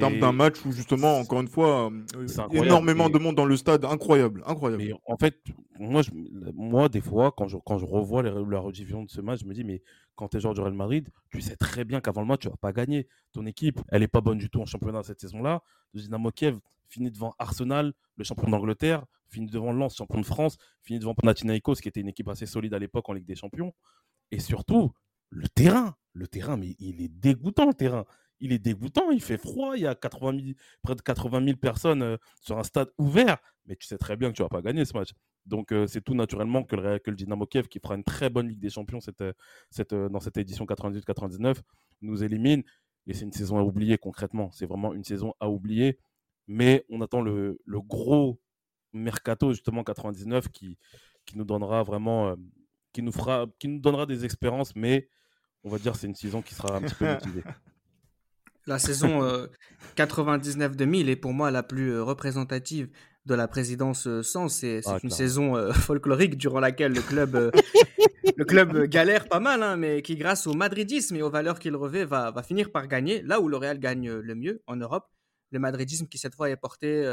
Termes d'un match où justement, encore une fois, euh, énormément de monde dans le stade, incroyable, incroyable. Mais en fait, moi, je, moi des fois, quand je, quand je revois la rediffusion de ce match, je me dis, mais quand tu es joueur du Real Madrid, tu sais très bien qu'avant le match, tu vas pas gagner. Ton équipe, elle est pas bonne du tout en championnat cette saison-là. Le Dynamo Kiev finit devant Arsenal, le champion d'Angleterre, finit devant Lens, champion de France, finit devant Panathinaikos, qui était une équipe assez solide à l'époque en Ligue des Champions. Et surtout, le terrain, le terrain, mais il est dégoûtant le terrain il est dégoûtant, il fait froid, il y a 80 près de 80 000 personnes euh, sur un stade ouvert, mais tu sais très bien que tu vas pas gagner ce match. Donc euh, c'est tout naturellement que le, que le, Dynamo Kiev, qui fera une très bonne Ligue des Champions cette, euh, dans cette édition 98-99, nous élimine. Et c'est une saison à oublier concrètement. C'est vraiment une saison à oublier. Mais on attend le, le gros mercato justement 99 qui, qui nous donnera vraiment, qui nous fera, qui nous donnera des expériences, mais on va dire c'est une saison qui sera un petit peu motivée. La saison 99-2000 est pour moi la plus représentative de la présidence sans. C'est ah, une saison folklorique durant laquelle le club, le club galère pas mal, hein, mais qui, grâce au madridisme et aux valeurs qu'il revêt, va, va, finir par gagner. Là où le Real gagne le mieux en Europe, le madridisme qui cette fois est porté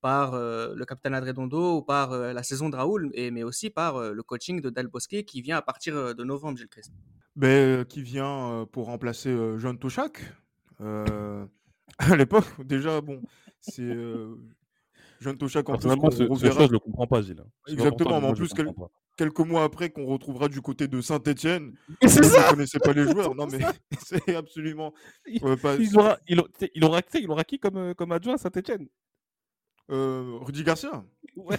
par le capitaine Adredondo ou par la saison de Raoul, et, mais aussi par le coaching de Del Bosque qui vient à partir de novembre, Gilles Christ. Ben, qui vient pour remplacer Jean Tochak, euh, à l'époque, déjà, bon, c'est. Euh, Jean Tochak en plus. Ce, reverra... je le comprends pas, Gilles. Exactement, mais en plus, quelques mois après, qu'on retrouvera du côté de Saint-Etienne. C'est ça pas les joueurs. Non, mais c'est absolument. Euh, pas... il, aura, il, il, aura, il aura qui comme, euh, comme adjoint à Saint-Etienne euh, Rudy Garcia Ouais.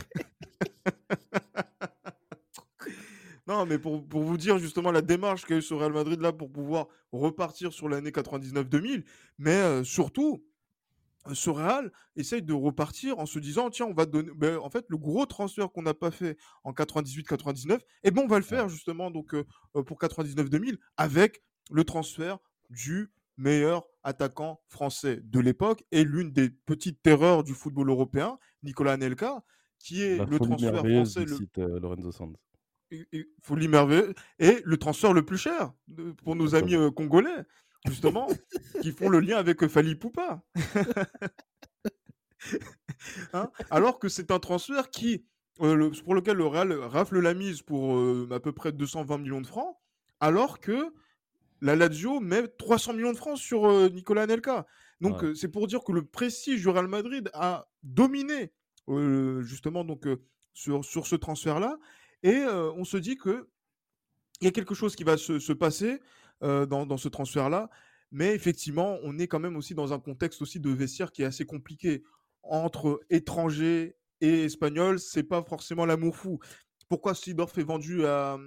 Non, mais pour, vous dire justement la démarche qu'a eu ce Real Madrid là pour pouvoir repartir sur l'année 99-2000, mais euh, surtout, ce Real essaye de repartir en se disant tiens, on va donner. Ben, en fait, le gros transfert qu'on n'a pas fait en 98-99, eh ben, on va le faire justement donc, euh, euh, pour 99-2000 avec le transfert du meilleur attaquant français de l'époque et l'une des petites terreurs du football européen, Nicolas Anelka, qui est le transfert français. Le... Lorenzo Sanz faut l'immerveiller. Et le transfert le plus cher pour nos amis euh, congolais, justement, qui font le lien avec euh, Fali Poupa. Hein, alors que c'est un transfert qui, euh, pour lequel le Real rafle la mise pour à peu près 220 millions de francs, alors que la Lazio met 300 millions de francs sur Nicolas Anelka. Donc c'est pour dire que le prestige du Real Madrid a dominé justement donc sur, sur ce transfert-là et on se dit que il y a quelque chose qui va se, passer dans, ce transfert-là. Mais effectivement, on est quand même aussi dans un contexte aussi de vestiaire qui est assez compliqué. Entre étrangers et espagnols, c'est pas forcément l'amour fou. Pourquoi Sidorf est vendu à,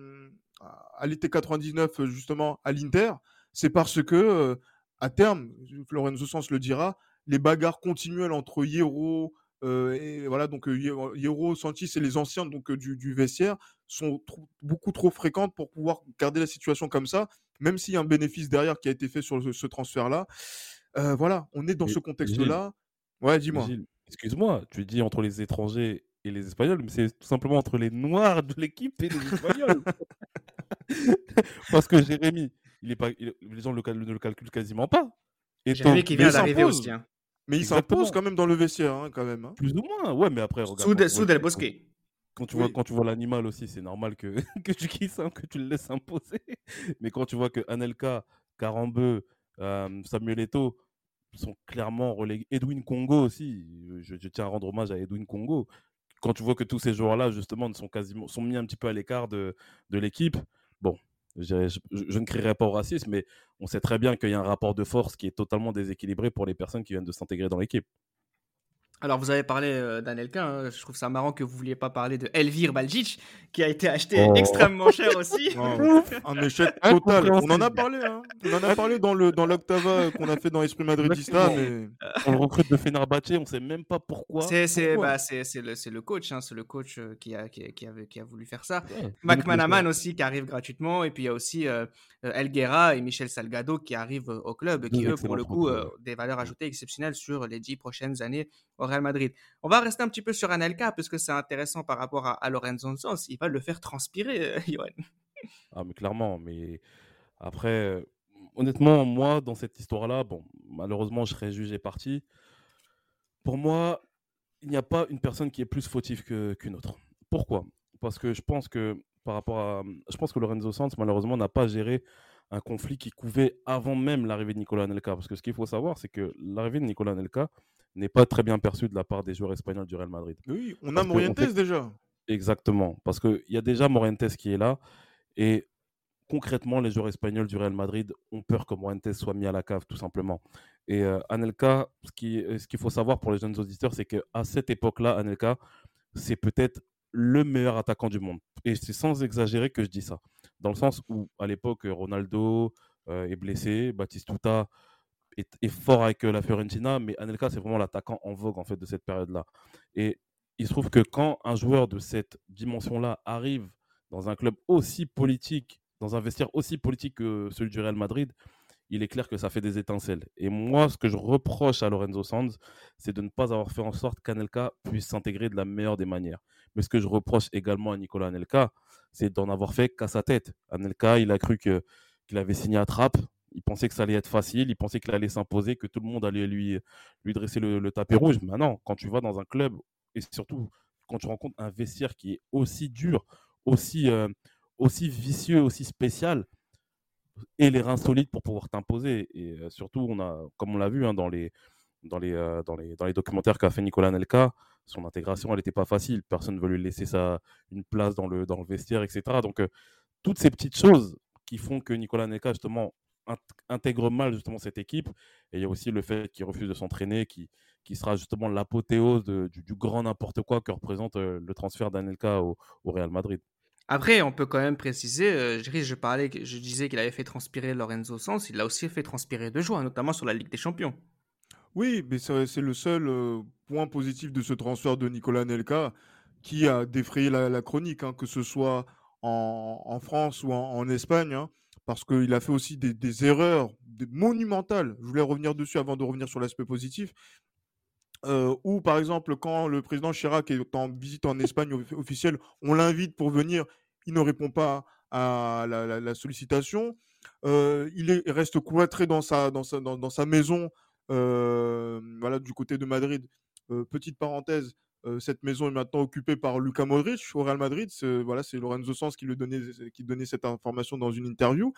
à l'été 99 justement à l'Inter? C'est parce que à terme, Lorenzo Sens le dira, les bagarres continuelles entre Hierro, et voilà, donc Hierro, Santis et les anciens donc, du, vestiaire sont beaucoup trop fréquentes pour pouvoir garder la situation comme ça, même s'il y a un bénéfice derrière qui a été fait sur ce, transfert-là. voilà, on est dans ce contexte-là. Ouais, dis-moi. Excuse-moi, tu dis entre les étrangers et les Espagnols, mais c'est tout simplement entre les Noirs de l'équipe et les Espagnols. Parce que Jérémy, il est pas, les gens ne le, calculent quasiment pas. Et Jérémy qui vient d'arriver aussi. Hein. Mais il s'impose quand même dans le vestiaire, hein, quand même. Hein. Plus ou moins, ouais, mais après, regarde. Sous, Del Bosque. Quand tu, vois, quand tu vois l'animal aussi, c'est normal que, que tu kisses, hein, que tu le laisses imposer. Mais quand tu vois que Anelka, Carambeu, euh, Samuel Eto'o sont clairement relégués. Edwin Congo aussi, je, tiens à rendre hommage à Edwin Congo. Quand tu vois que tous ces joueurs-là, justement, sont, quasiment, sont mis un petit peu à l'écart de, de l'équipe, bon, je, je, ne crierai pas au racisme, mais on sait très bien qu'il y a un rapport de force qui est totalement déséquilibré pour les personnes qui viennent de s'intégrer dans l'équipe. Alors, vous avez parlé euh, d'Anelka. Hein. Je trouve ça marrant que vous ne vouliez pas parler de Elvire Baljic, qui a été acheté oh. extrêmement cher aussi. un échec total. On en a parlé. Hein. On en a parlé dans le dans l'Octava qu'on a fait dans Esprit Madridista. Mais... On le recrute de Fenerbahce. On ne sait même pas pourquoi. C'est bah, le, le, coach. Hein. C'est le coach euh, qui a, qui, qui, avait, qui a voulu faire ça. Ouais, aussi qui arrive gratuitement. Et puis, il y a aussi euh, Elguera et Michel Salgado qui arrivent au club, qui, eux, pour le coup, des valeurs ajoutées exceptionnelles sur les dix prochaines années Real Madrid. On va rester un petit peu sur Anelka parce que c'est intéressant par rapport à, Lorenzo Sanz. Il va le faire transpirer, Johan. Ah, mais clairement. Mais après, honnêtement, moi, dans cette histoire-là, bon, malheureusement, je serais jugé parti. Pour moi, il n'y a pas une personne qui est plus fautive qu'une autre. Pourquoi? Parce que je pense que par rapport à, je pense que Lorenzo Sanz, malheureusement, n'a pas géré un conflit qui couvait avant même l'arrivée de Nicolas Anelka. Parce que ce qu'il faut savoir, c'est que l'arrivée de Nicolas Anelka, n'est pas très bien perçu de la part des joueurs espagnols du Real Madrid. Oui, on a Morientes déjà. Exactement, parce qu'il y a déjà Morientes qui est là, et concrètement, les joueurs espagnols du Real Madrid ont peur que Morientes soit mis à la cave, tout simplement. Et euh, Anelka, ce qu'il euh, ce qu'il faut savoir pour les jeunes auditeurs, c'est qu'à cette époque-là, Anelka, c'est peut-être le meilleur attaquant du monde. Et c'est sans exagérer que je dis ça. Dans le sens où, à l'époque, Ronaldo euh, est blessé, Batistuta est, fort avec euh, la Fiorentina, mais Anelka, c'est vraiment l'attaquant en vogue en fait de cette période-là. Et il se trouve que quand un joueur de cette dimension-là arrive dans un club aussi politique, dans un vestiaire aussi politique que celui du Real Madrid, il est clair que ça fait des étincelles. Et moi, ce que je reproche à Lorenzo Sanz, c'est de ne pas avoir fait en sorte qu'Anelka puisse s'intégrer de la meilleure des manières. Mais ce que je reproche également à Nicolas Anelka, c'est d'en avoir fait qu'à sa tête. Anelka, il a cru qu'il avait signé à Trappe, il pensait que ça allait être facile, il pensait qu'il allait s'imposer, que tout le monde allait lui, lui dresser le, tapis rouge. Maintenant, quand tu vas dans un club, et surtout quand tu rencontres un vestiaire qui est aussi dur, aussi, euh, aussi vicieux, aussi spécial, et les reins solides pour pouvoir t'imposer. Et euh, surtout, on a, comme on l'a vu hein, dans, les, dans, les, euh, dans, les, dans les documentaires qu'a fait Nicolas Nelka, son intégration, elle n'était pas facile. Personne ne veut lui laisser sa, une place dans le, dans le vestiaire, etc. Donc, toutes ces petites choses qui font que Nicolas Nelka, justement, intègre mal justement cette équipe. Et il y a aussi le fait qu'il refuse de s'entraîner, qui, qui sera justement l'apothéose du, du, grand n'importe quoi que représente euh, le transfert d'Anelka au, au, Real Madrid. Après, on peut quand même préciser, euh, je, je, parlais, je disais qu'il avait fait transpirer Lorenzo Sanz, il l'a aussi fait transpirer de joie, notamment sur la Ligue des Champions. Oui, mais c'est le seul euh, point positif de ce transfert de Nicolas Anelka qui a défrayé la, chronique, hein, que ce soit en, en France ou en, en Espagne. Hein parce qu'il a fait aussi des, erreurs monumentales. Je voulais revenir dessus avant de revenir sur l'aspect positif. Euh, ou par exemple, quand le président Chirac est en visite en Espagne officielle, on l'invite pour venir, il ne répond pas à la, sollicitation. Euh, il, reste cloîtré dans sa, maison, euh, voilà, du côté de Madrid. petite parenthèse, cette maison est maintenant occupée par Luka Modric au Real Madrid. Voilà, c'est Lorenzo Sanz qui le donnait, qui donnait cette information dans une interview.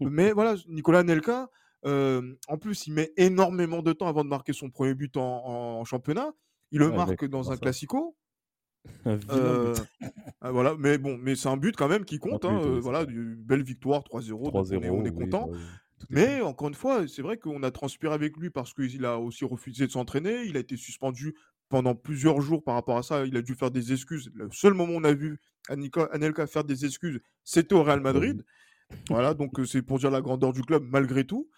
Mais voilà, Nicolas Nelka, en plus, il met énormément de temps avant de marquer son premier but en, championnat. Il le marque dans un classico. Ah, voilà, mais bon, mais c'est un but quand même qui compte. Hein, voilà, une belle victoire 3-0. on est, content. Bah mais encore une fois, c'est vrai qu'on a transpiré avec lui parce qu'il a aussi refusé de s'entraîner. Il a été suspendu pendant plusieurs jours par rapport à ça. Il a dû faire des excuses. Le seul moment où on a vu Anelka faire des excuses, c'était au Real Madrid. Voilà, donc c'est pour dire la grandeur du club malgré tout.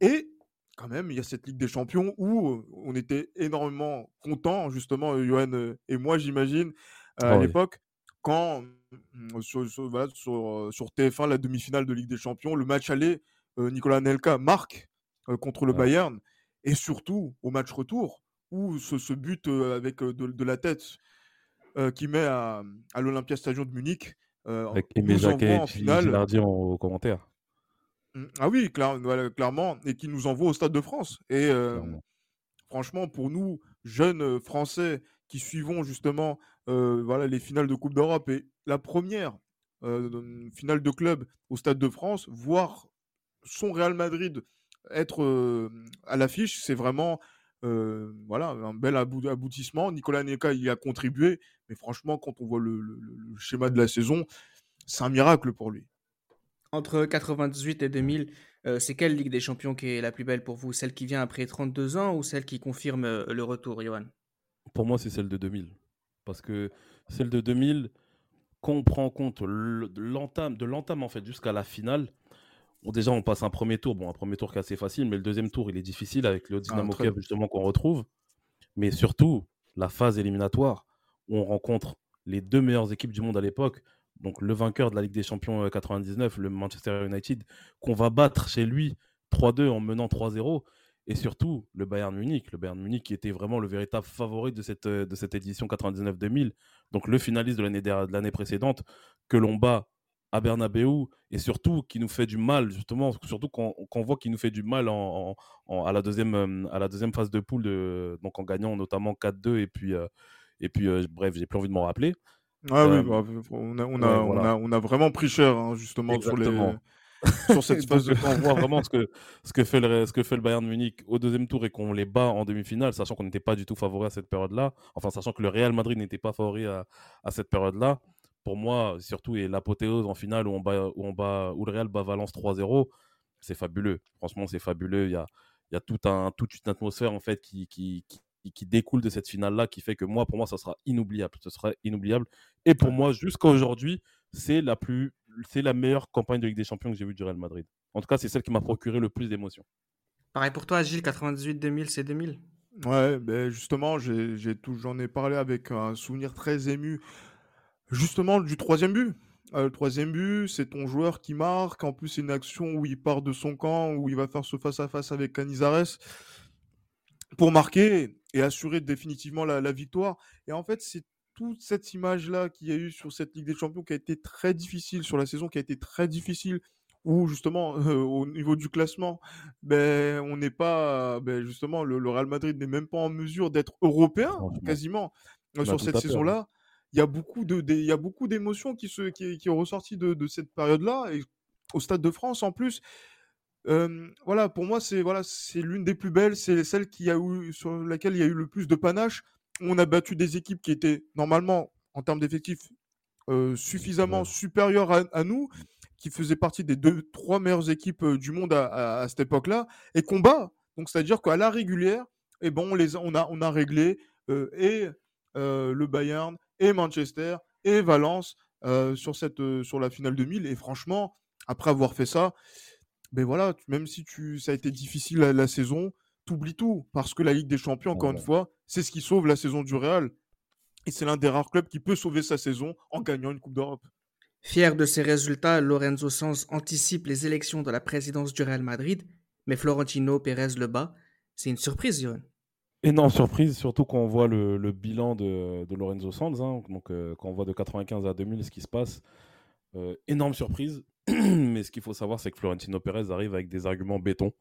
Et quand même, il y a cette Ligue des Champions où on était énormément contents, justement, Johan et moi, j'imagine, à ah l'époque, quand mmh, sur, sur, TF1, la demi-finale de Ligue des Champions, le match aller, Nicolas Anelka marque contre le Bayern. Et surtout, au match retour, ou ce, but avec de, la tête qui met à, à l'Olympia Stadium de Munich. avec Aimé Jacquet en finale. au commentaire. Mmh, ah oui, clairement, et qui nous envoie au Stade de France. Et franchement, pour nous, jeunes Français qui suivons justement voilà, les finales de Coupe d'Europe et la première finale de club au Stade de France, voir son Real Madrid être à l'affiche, c'est vraiment voilà, un bel aboutissement. Nicolas Neka y a contribué, mais franchement, quand on voit le, schéma de la saison, c'est un miracle pour lui. Entre 98 et 2000, c'est quelle Ligue des Champions qui est la plus belle pour vous? Celle qui vient après 32 ans ou celle qui confirme le retour, Johan? Pour moi, c'est celle de 2000. Parce que celle de 2000, quand on prend en compte de l'entame en fait jusqu'à la finale, déjà, on passe un premier tour. Bon, un premier tour qui est assez facile, mais le deuxième tour, il est difficile avec le ah, Dynamo Kiev, justement, qu'on retrouve. Mais surtout, la phase éliminatoire, où on rencontre les deux meilleures équipes du monde à l'époque. Donc, le vainqueur de la Ligue des Champions 99, euh, le Manchester United, qu'on va battre chez lui 3-2 en menant 3-0. Et surtout, le Bayern Munich. Le Bayern Munich qui était vraiment le véritable favori de cette, euh, de cette édition 99-2000. Donc, le finaliste de l'année précédente, que l'on bat à Bernabeu et surtout qui nous fait du mal justement surtout quand, on voit qu'il nous fait du mal en, à la deuxième euh, à la deuxième phase de poule de, donc en gagnant notamment 4-2 et puis euh, et puis euh, bref j'ai plus envie de m'en rappeler. Ah oui bah, on, a, on, a, on, a, on, a, vraiment pris cher hein, justement sur, les, sur cette phase de... on voit vraiment ce que, ce, que fait le, ce que fait le Bayern Munich au deuxième tour et qu'on les bat en demi-finale sachant qu'on n'était pas du tout favori à cette période là enfin sachant que le Real Madrid n'était pas favori à, à cette période là pour moi, surtout, et l'apothéose en finale où, on bat, où, on bat, où le Real bat Valence 3-0, c'est fabuleux. Franchement, c'est fabuleux. Il y a, il y a tout un, toute une atmosphère en fait qui, qui, qui, découle de cette finale-là qui fait que moi, pour moi, ça sera inoubliable. Ce sera inoubliable. Et pour moi, jusqu'à aujourd'hui, c'est la, plus, c'est la meilleure campagne de Ligue des Champions que j'ai vue du Real Madrid. En tout cas, c'est celle qui m'a procuré le plus d'émotions. Pareil pour toi, Gilles, 98-2000, c'est 2000 Ouais, ben justement, j'en ai, ai parlé avec un souvenir très ému Justement, du troisième but. Euh, le troisième but, c'est ton joueur qui marque. En plus, c'est une action où il part de son camp, où il va faire ce face-à-face avec Canizares pour marquer et assurer définitivement la, victoire. Et en fait, c'est toute cette image-là qu'il y a eu sur cette Ligue des Champions qui a été très difficile, sur la saison qui a été très difficile, où justement, euh, au niveau du classement, ben, on n'est pas, ben, justement, le, Real Madrid n'est même pas en mesure d'être européen, quasiment, euh, sur cette saison-là il y a beaucoup de, il y a beaucoup d'émotions qui se, qui, qui ont ressorti de, de cette période-là et au Stade de France en plus. voilà, pour moi, c'est voilà, c'est l'une des plus belles, c'est celle qui a eu, sur laquelle il y a eu le plus de panache. On a battu des équipes qui étaient normalement, en termes d'effectifs, suffisamment supérieures à, nous, qui faisaient partie des deux, trois meilleures équipes du monde à, à, cette époque-là, et combat. Donc, c'est-à-dire qu'à la régulière, et eh bon, on, les, on, a, on a réglé et le Bayern et Manchester et Valence euh, sur, cette, euh, sur la finale 2000. Et franchement, après avoir fait ça, ben voilà, même si tu, ça a été difficile la, la saison, t'oublies tout. Parce que la Ligue des Champions, encore une fois, c'est ce qui sauve la saison du Real. Et c'est l'un des rares clubs qui peut sauver sa saison en gagnant une Coupe d'Europe. Fier de ces résultats, Lorenzo Sanz anticipe les élections de la présidence du Real Madrid, mais Florentino Pérez le bat. C'est une surprise, Johan. Énorme surprise, surtout quand on voit le, bilan de, Lorenzo Sanz, hein. donc euh, quand on voit de 95 à 2000 ce qui se passe. Euh, énorme surprise, mais ce qu'il faut savoir, c'est que Florentino Pérez arrive avec des arguments béton.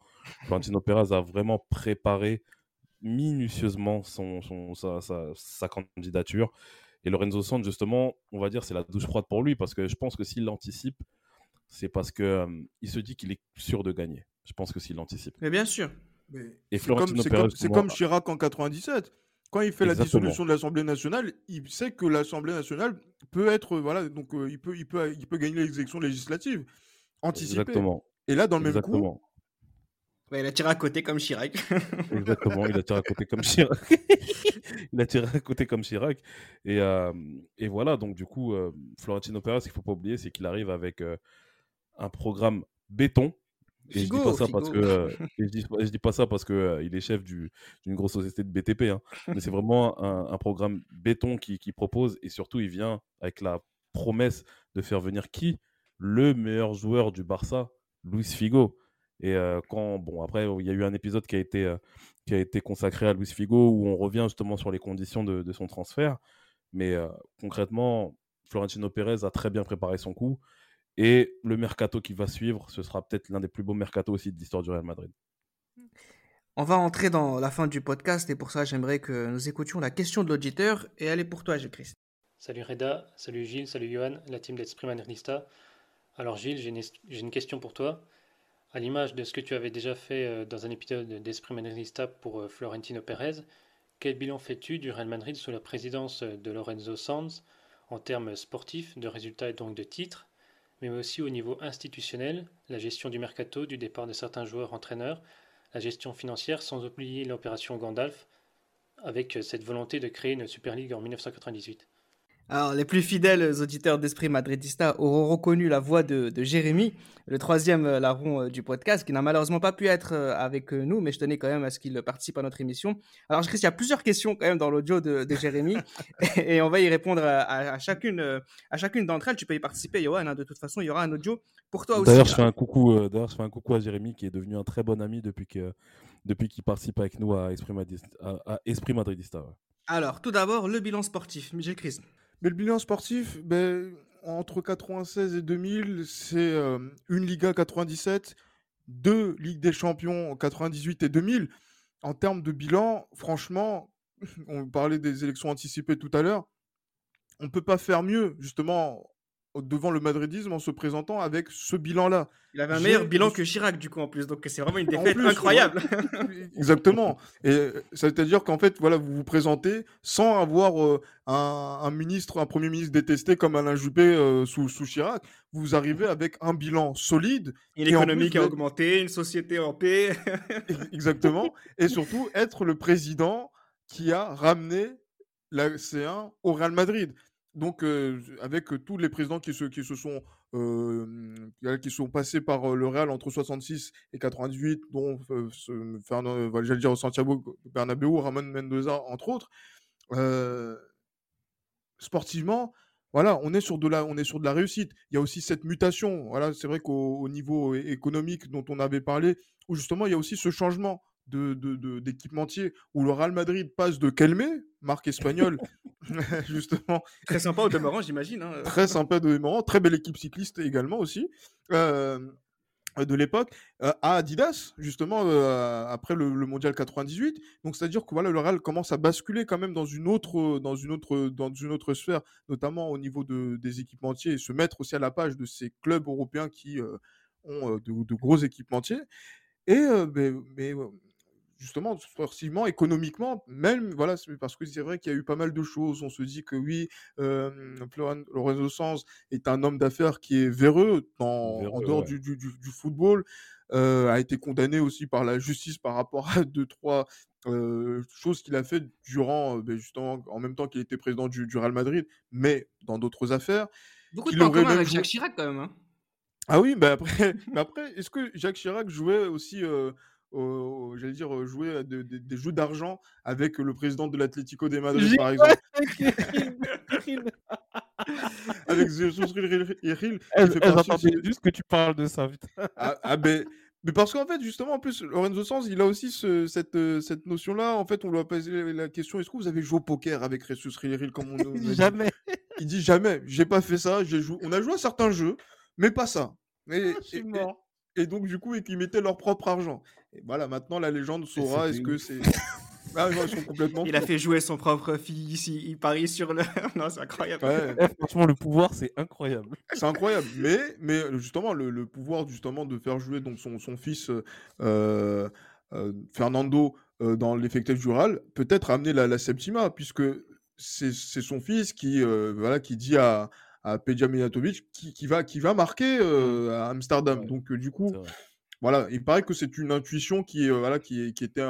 Florentino Pérez a vraiment préparé minutieusement son, sa, candidature. Et Lorenzo Sanz, justement, on va dire, c'est la douche froide pour lui, parce que je pense que s'il l'anticipe, c'est parce qu'il euh, il se dit qu'il est sûr de gagner. Je pense que s'il l'anticipe. Mais bien sûr, c'est comme, comme, Chirac en 97. Quand il fait la dissolution de l'Assemblée nationale, il sait que l'Assemblée nationale peut être voilà donc euh, il peut il peut il peut gagner les élections législatives anticipées. Exactement. Et là dans le même coup, il a tiré à côté comme Chirac. Exactement, il a tiré à côté comme Chirac. il a tiré à côté comme Chirac. Et, euh, et voilà, donc du coup, euh, Florentino Pérez, ce qu'il ne faut pas oublier, c'est qu'il arrive avec un programme béton, et je dis pas ça parce que je dis, je dis pas ça parce que il est chef d'une grosse société de BTP, hein. mais c'est vraiment un, programme béton qui, qui, propose et surtout il vient avec la promesse de faire venir qui? Le meilleur joueur du Barça, Luis Figo. Et quand bon après il y a eu un épisode qui a été qui a été consacré à Luis Figo où on revient justement sur les conditions de, de son transfert, mais concrètement Florentino Pérez a très bien préparé son coup et le mercato qui va suivre, ce sera peut-être l'un des plus beaux mercatos aussi de l'histoire du Real Madrid. On va entrer dans la fin du podcast et pour ça, j'aimerais que nous écoutions la question de l'auditeur et elle est pour toi, Gilles Christ. Salut Reda, salut Gilles, salut Johan, la team d'Esprit Madridista. Alors Gilles, j'ai une, question pour toi. À l'image de ce que tu avais déjà fait euh, dans un épisode d'Esprit Madridista pour euh, Florentino Pérez, quel bilan fais-tu du Real Madrid sous la présidence de Lorenzo Sanz en termes sportifs, de résultats et donc de titres, mais aussi au niveau institutionnel, la gestion du mercato, du départ de certains joueurs-entraîneurs, la gestion financière, sans oublier l'opération Gandalf, avec cette volonté de créer une Super League en 1998. Alors, les plus fidèles auditeurs d'Esprit Madridista auront reconnu la voix de, Jérémy, le troisième euh, larron euh, du podcast, qui n'a malheureusement pas pu être euh, avec nous, mais je tenais quand même à ce qu'il participe à notre émission. Alors, je il y a plusieurs questions quand même dans l'audio de, Jérémy, et, on va y répondre à, chacune, à chacune d'entre elles. Tu peux y participer, Johan. Hein. de toute façon, il y aura un audio pour toi aussi. D'ailleurs, je fais un coucou, d'ailleurs, je fais un coucou à Jérémy, qui est devenu un très bon ami depuis que depuis qu'il participe avec nous à Esprit Madridista. À, Esprit Madridista Alors, tout d'abord, le bilan sportif. Michel Chris. Mais le bilan sportif, ben, entre 96 et 2000, c'est euh, une Liga 97, deux Ligues des Champions 98 et 2000. En termes de bilan, franchement, on parlait des élections anticipées tout à l'heure, on ne peut pas faire mieux, justement, devant le madridisme en se présentant avec ce bilan-là. Il avait un meilleur bilan que Chirac, du coup, en plus. Donc, c'est vraiment une défaite incroyable. Exactement. Et c'est-à-dire qu'en fait, voilà, vous vous présentez sans avoir euh, un, ministre, un premier ministre détesté comme Alain Juppé euh, sous, sous, Chirac. Vous arrivez avec un bilan solide. Une économie qui a augmenté, une société en paix. Exactement. Et surtout, être le président qui a ramené la C1 au Real Madrid. Donc, avec tous les présidents qui se, qui se sont, qui sont passés par le Real entre 66 et 98, dont Fernand, j'allais dire Santiago Bernabéu, Ramon Mendoza, entre autres, sportivement, voilà, on est sur de la, on est sur de la réussite. Il y a aussi cette mutation. Voilà, c'est vrai qu'au niveau économique dont on avait parlé, où justement il y a aussi ce changement d'équipementier de, de, où le Real Madrid passe de Kelme, marque espagnole, justement. Très sympa au demeurant, j'imagine. Hein. Très sympa au demeurant, très belle équipe cycliste également aussi. Euh, de l'époque euh, à Adidas justement euh, après le, mondial 98 donc c'est à dire que voilà le Real commence à basculer quand même dans une autre dans une autre dans une autre sphère notamment au niveau de, des équipementiers et se mettre aussi à la page de ces clubs européens qui ont de, gros équipementiers et mais, mais justement, sportivement, économiquement, même, voilà, parce que c'est vrai qu'il y a eu pas mal de choses. On se dit que oui, euh, Lorenzo Sanz est un homme d'affaires qui est véreux, en dehors du, du, du, football, a été condamné aussi par la justice par rapport à deux, trois choses qu'il a fait durant, ben, justement, en même temps qu'il était président du, Real Madrid, mais dans d'autres affaires. Beaucoup de temps commun avec Jacques Chirac, quand même. Hein. Ah oui, bah après, mais après est-ce que Jacques Chirac jouait aussi j'allais dire, jouer des jeux d'argent avec le président de l'Atlético de Madrid, par exemple. avec Jesus Iril. juste que tu parles de ça, vite. ah, ah ben, mais parce qu'en fait, justement, en plus, Lorenzo Sanz, il a aussi ce, cette, cette notion-là. En fait, on lui a posé la question est-ce que vous avez joué au poker avec Jesus Iril comme on Jamais. Il dit jamais. J'ai pas fait ça. Joué... On a joué à certains jeux, mais pas ça. Mais, ah, et donc du coup et qui mettaient leur propre argent. Et voilà, maintenant la légende saura est-ce que c'est ah, ils sont complètement il a fait jouer son propre fils, il, parie sur le. non, c'est incroyable. Eh, franchement, le pouvoir, c'est incroyable. C'est incroyable. Mais, mais justement, le, pouvoir justement de faire jouer donc son, son fils euh, euh, Fernando euh, dans l'effectif jural peut-être amener la, la Septima, puisque c'est son fils qui, voilà, qui dit à, à Peja Mijatovic qui, qui, va, qui va marquer mmh. à Amsterdam. Donc, du coup, voilà, il paraît que c'est une intuition qui, voilà, qui, qui était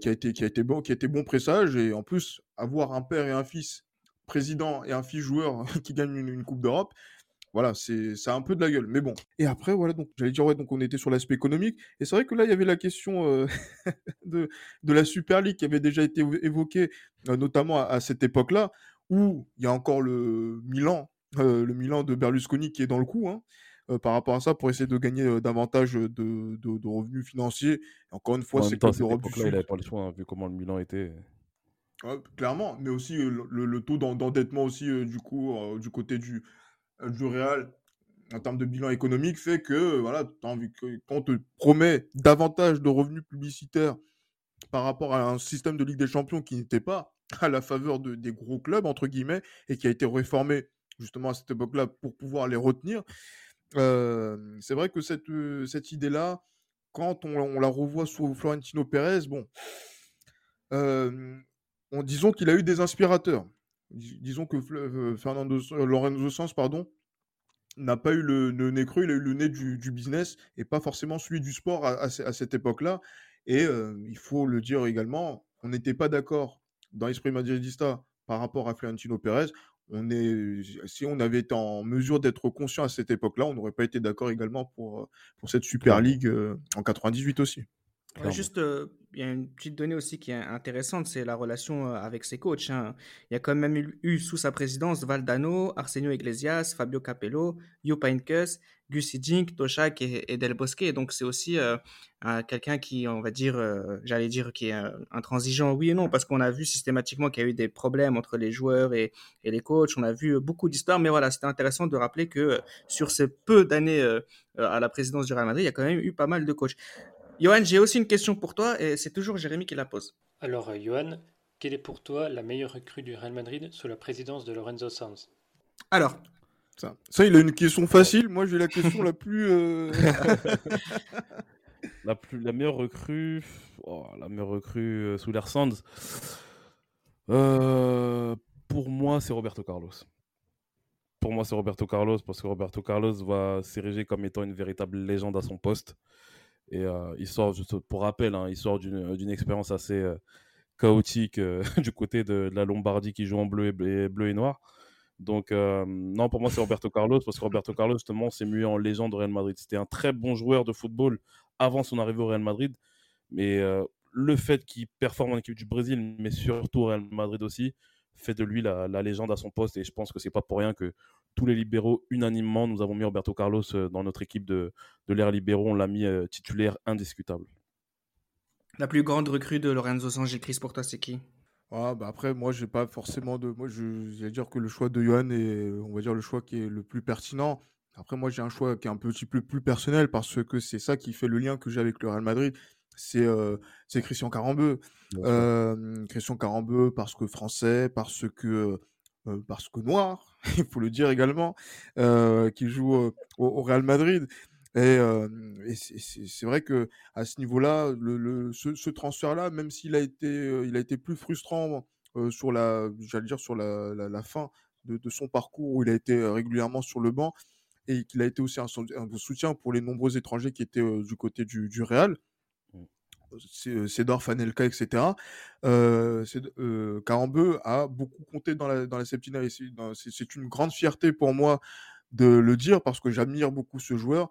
qui a été qui a été bon qui a été bon pressage et en plus avoir un père et un fils président et un fils joueur qui gagnent une, coupe d'Europe voilà c'est ça a un peu de la gueule mais bon. Et après voilà donc j'allais dire ouais donc on était sur l'aspect économique et c'est vrai que là il y avait la question de, de la Super League qui avait déjà été évoquée notamment à, cette époque là où il y a encore le Milan, euh, le Milan de Berlusconi qui est dans le coup, hein, euh, par rapport à ça, pour essayer de gagner euh, davantage de, de, revenus financiers. encore une fois, c'est que l'Europe du Sud. il n'avait pas le choix, hein, vu comment le Milan était. clairement, mais aussi le, taux d'endettement aussi du coup du côté du, du Real en termes de bilan économique fait que voilà, envie que, quand on te promet davantage de revenus publicitaires par rapport à un système de Ligue des Champions qui n'était pas à la faveur de, des gros clubs, entre guillemets, et qui a été réformé justement à cette époque-là pour pouvoir les retenir. C'est vrai que cette, cette idée-là, quand on, la revoit sous Florentino Pérez, bon, on, disons qu'il a eu des inspirateurs. disons que Fernando Lorenzo Sanz, n'a pas eu le, nez creux, il a eu le nez du, business et pas forcément celui du sport à, cette époque-là. Et il faut le dire également, on n'était pas d'accord dans l'esprit madridista par rapport à Florentino Pérez on est, si on avait été en mesure d'être conscient à cette époque-là, on n'aurait pas été d'accord également pour, pour cette Super League en 98 aussi. juste, il y a une petite donnée aussi qui est intéressante, c'est la relation avec ses coachs. Hein. Il y a quand même eu, sous sa présidence Valdano, Arsenio Iglesias, Fabio Capello, Jupp Heynckes, Gus Hiddink, Toshak et, Del Bosque. Donc c'est aussi quelqu'un qui, on va dire, j'allais dire, qui est intransigeant, oui et non, parce qu'on a vu systématiquement qu'il y a eu des problèmes entre les joueurs et, et les coachs. On a vu beaucoup d'histoires, mais voilà, c'était intéressant de rappeler que sur ces peu d'années à la présidence du Real Madrid, il y a quand même eu pas mal de coachs. Johan, j'ai aussi une question pour toi et c'est toujours Jérémy qui la pose. Alors, euh, Johan, quelle est pour toi la meilleure recrue du Real Madrid sous la présidence de Lorenzo Sanz? Alors, ça. ça, il a une question facile. Moi, j'ai la question la plus. Euh, la plus, la meilleure recrue, oh, la meilleure recrue euh, sous l'air Sanz. pour moi, c'est Roberto Carlos. Pour moi, c'est Roberto Carlos parce que Roberto Carlos va s'ériger comme étant une véritable légende à son poste. Et euh, il sort, pour rappel, hein, il sort d'une expérience assez euh, chaotique euh, du côté de, la Lombardie qui joue en bleu et, bleu et noir. Donc, non, pour moi, c'est Roberto Carlos, parce que Roberto Carlos, justement, s'est mué en légende au Real Madrid. C'était un très bon joueur de football avant son arrivée au Real Madrid. Mais le fait qu'il performe en équipe du Brésil, mais surtout au Real Madrid aussi, fait de lui la, la, légende à son poste. Et je pense que c'est pas pour rien que tous les libéraux, unanimement, nous avons mis Roberto Carlos euh, dans notre équipe de, de l'ère libéraux. On l'a mis euh, titulaire indiscutable. La plus grande recrue de Lorenzo Sanchez, Chris, pour toi, c'est qui? Ah, bah après, moi, j'ai pas forcément de. Moi, je vais dire que le choix de Johan est, on va dire, le choix qui est le plus pertinent. Après, moi, j'ai un choix qui est un petit peu plus personnel parce que c'est ça qui fait le lien que j'ai avec le Real Madrid. C'est euh, Christian Carambeu. Christian Carambeu parce que français, parce que parce que noir, il faut le dire également, qui joue au, Real Madrid. Et, c'est vrai que à ce niveau-là, le, ce, transfert-là, même s'il a été, il a été plus frustrant sur la, j'allais dire sur la, fin de, son parcours où il a été régulièrement sur le banc et qu'il a été aussi un, soutien pour les nombreux étrangers qui étaient du côté du, du Real. Cédor, Fanelka, etc. Euh, Carambeu a beaucoup compté dans la, dans. C'est une grande fierté pour moi de le dire parce que j'admire beaucoup ce joueur.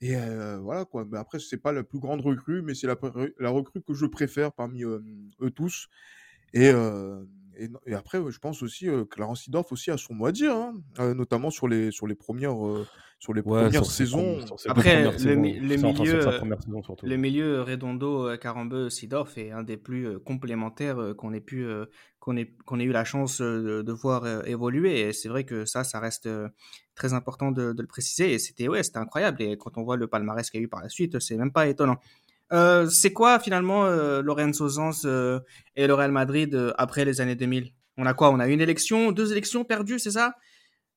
Et voilà quoi. Mais après, c'est pas la plus grande recrue, mais c'est la, recrue que je préfère parmi eux tous. Et, et, après, je pense aussi que Clarence Sidorf aussi a son mot à dire, hein, notamment sur les, sur les premières, sur les premières saisons. après, le, milieu, le milieu Redondo, Carambeu, Sidorf est un des plus complémentaires qu'on ait pu qu'on ait, qu'on ait eu la chance de, voir évoluer. Et c'est vrai que ça, ça reste très important de, de le préciser. Et c'était ouais, c'était incroyable. Et quand on voit le palmarès qu'il y a eu par la suite, c'est même pas étonnant. Euh, c'est quoi finalement euh, Lorenzo Sanz euh, et le Real Madrid après les années 2000 On a quoi? On a une élection, deux élections perdues, c'est ça?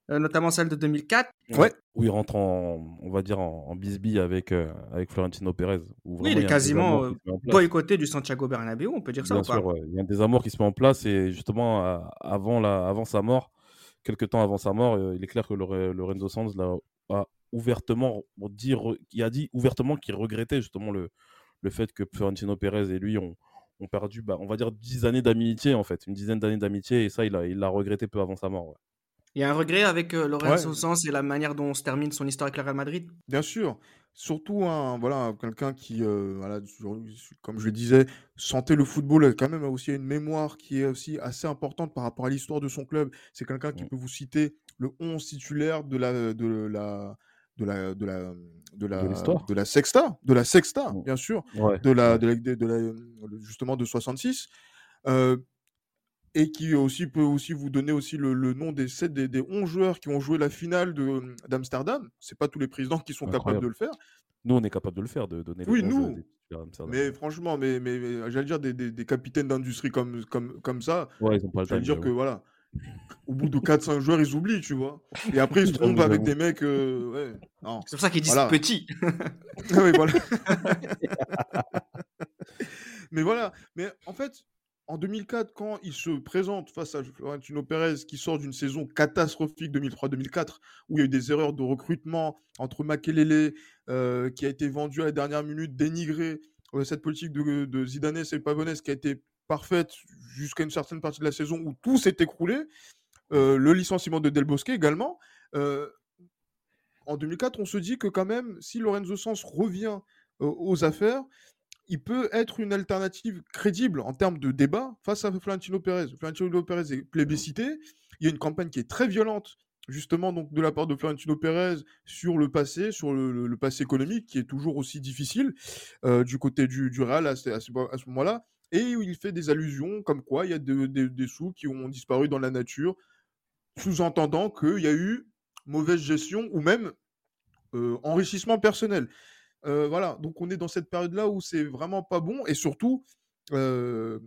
Notamment celle de 2004. Ouais. Où il rentre en, on va dire en, bisbille avec avec Florentino Pérez. oui, il est quasiment boycotté du Santiago Bernabéu, on peut dire ça Bien sûr, pas Il y a des amours qui se met en place et justement avant la, avant sa mort, quelques temps avant sa mort, il est clair que Lorenzo Sanz a ouvertement dit, il a dit ouvertement qu'il regrettait justement le le fait que Florentino Pérez et lui ont, ont perdu, bah, on va dire, dix années d'amitié, en fait, une dizaine d'années d'amitié, et ça, il l'a il regretté peu avant sa mort. Il y a un regret avec euh, Lorenzo Sanz et la manière dont se termine son histoire avec le Real Madrid? Bien sûr. Surtout un, voilà, quelqu'un qui, euh, voilà, comme je le disais, sentait le football, quand même aussi une mémoire qui est aussi assez importante par rapport à l'histoire de son club. C'est quelqu'un qui peut vous citer le 11 titulaire de la, de la, de la de la de la de, la Sexta, de la Sexta, bien sûr, de, la, de, la, de, la, justement de 66. Et qui aussi peut aussi vous donner aussi le, le nom des, des, des 11 joueurs qui ont joué la finale de, d'Amsterdam. C'est pas tous les présidents qui sont capables de le faire. Nous, on est capable de le faire, de donner oui, les nous. Mais franchement, mais, mais, mais j'allais dire des, des, des capitaines d'industrie comme, comme, comme ça. Ouais, ils ont pas le J'allais dire que voilà, au bout de 4-5 joueurs, ils oublient, tu vois. Et après, ils se trompent avec des mecs. Euh, ouais. C'est pour ça qu'ils disent petit. oui, voilà. mais voilà. Mais en fait, en 2004, quand il se présente face à Florentino Pérez, qui sort d'une saison catastrophique 2003-2004, où il y a eu des erreurs de recrutement entre Makelele, euh, qui a été vendu à la dernière minute, dénigré, euh, cette politique de, de Zidane et Pavonès qui a été parfaite jusqu'à une certaine partie de la saison où tout s'est écroulé, euh, le licenciement de Del Bosque également. en 2004, on se dit que quand même, si Lorenzo Sens revient aux affaires, il peut être une alternative crédible en termes de débat face à Florentino Pérez. Florentino Pérez est plébiscité. Il y a une campagne qui est très violente, justement, donc de la part de Florentino Pérez sur le passé, sur le, passé économique, qui est toujours aussi difficile euh, du côté du, du Real à, ce, moment-là. Et il fait des allusions comme quoi il y a des sous qui ont disparu dans la nature, sous-entendant qu'il y a eu mauvaise gestion ou même euh, enrichissement personnel voilà, donc on est dans cette période-là où c'est vraiment pas bon et surtout, j'allais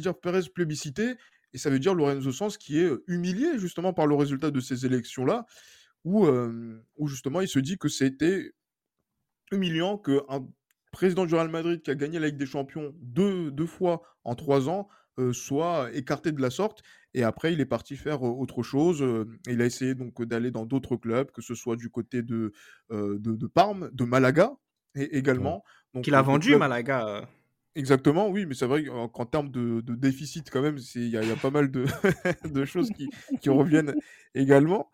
dire Pérez plébiscité et ça veut dire Lorenzo Sanz qui est humilié justement par le résultat de ces élections-là où, où justement il se dit que c'était humiliant qu'un président du Real Madrid qui a gagné la Ligue des Champions deux, deux fois en trois ans soit écarté de la sorte. Et après, il est parti faire autre chose. il a essayé donc d'aller dans d'autres clubs, que ce soit du côté de, de, Parme, de Malaga et, également. Qu'il a vendu Malaga. Exactement, oui, mais c'est vrai qu'en termes de, déficit, quand même, il y, a pas mal de, de choses qui, qui, reviennent également.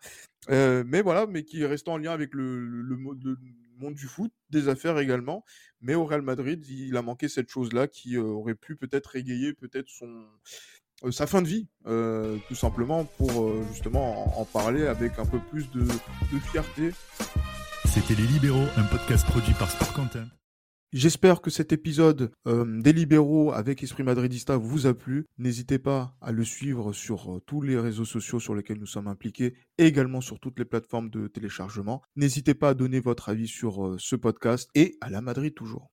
mais voilà, mais qui reste en lien avec le, le, le, du foot, des affaires également. Mais au Real Madrid, il a manqué cette chose-là qui aurait pu peut-être égayer peut-être son sa fin de vie, tout simplement, pour justement en, parler avec un peu plus de, de fierté. C'était Les Libéraux, un podcast produit par Sport Content. J'espère que cet épisode euh, des libéraux avec Esprit Madridista vous a plu. N'hésitez pas à le suivre sur euh, tous les réseaux sociaux sur lesquels nous sommes impliqués et également sur toutes les plateformes de téléchargement. N'hésitez pas à donner votre avis sur euh, ce podcast et à la Madrid toujours.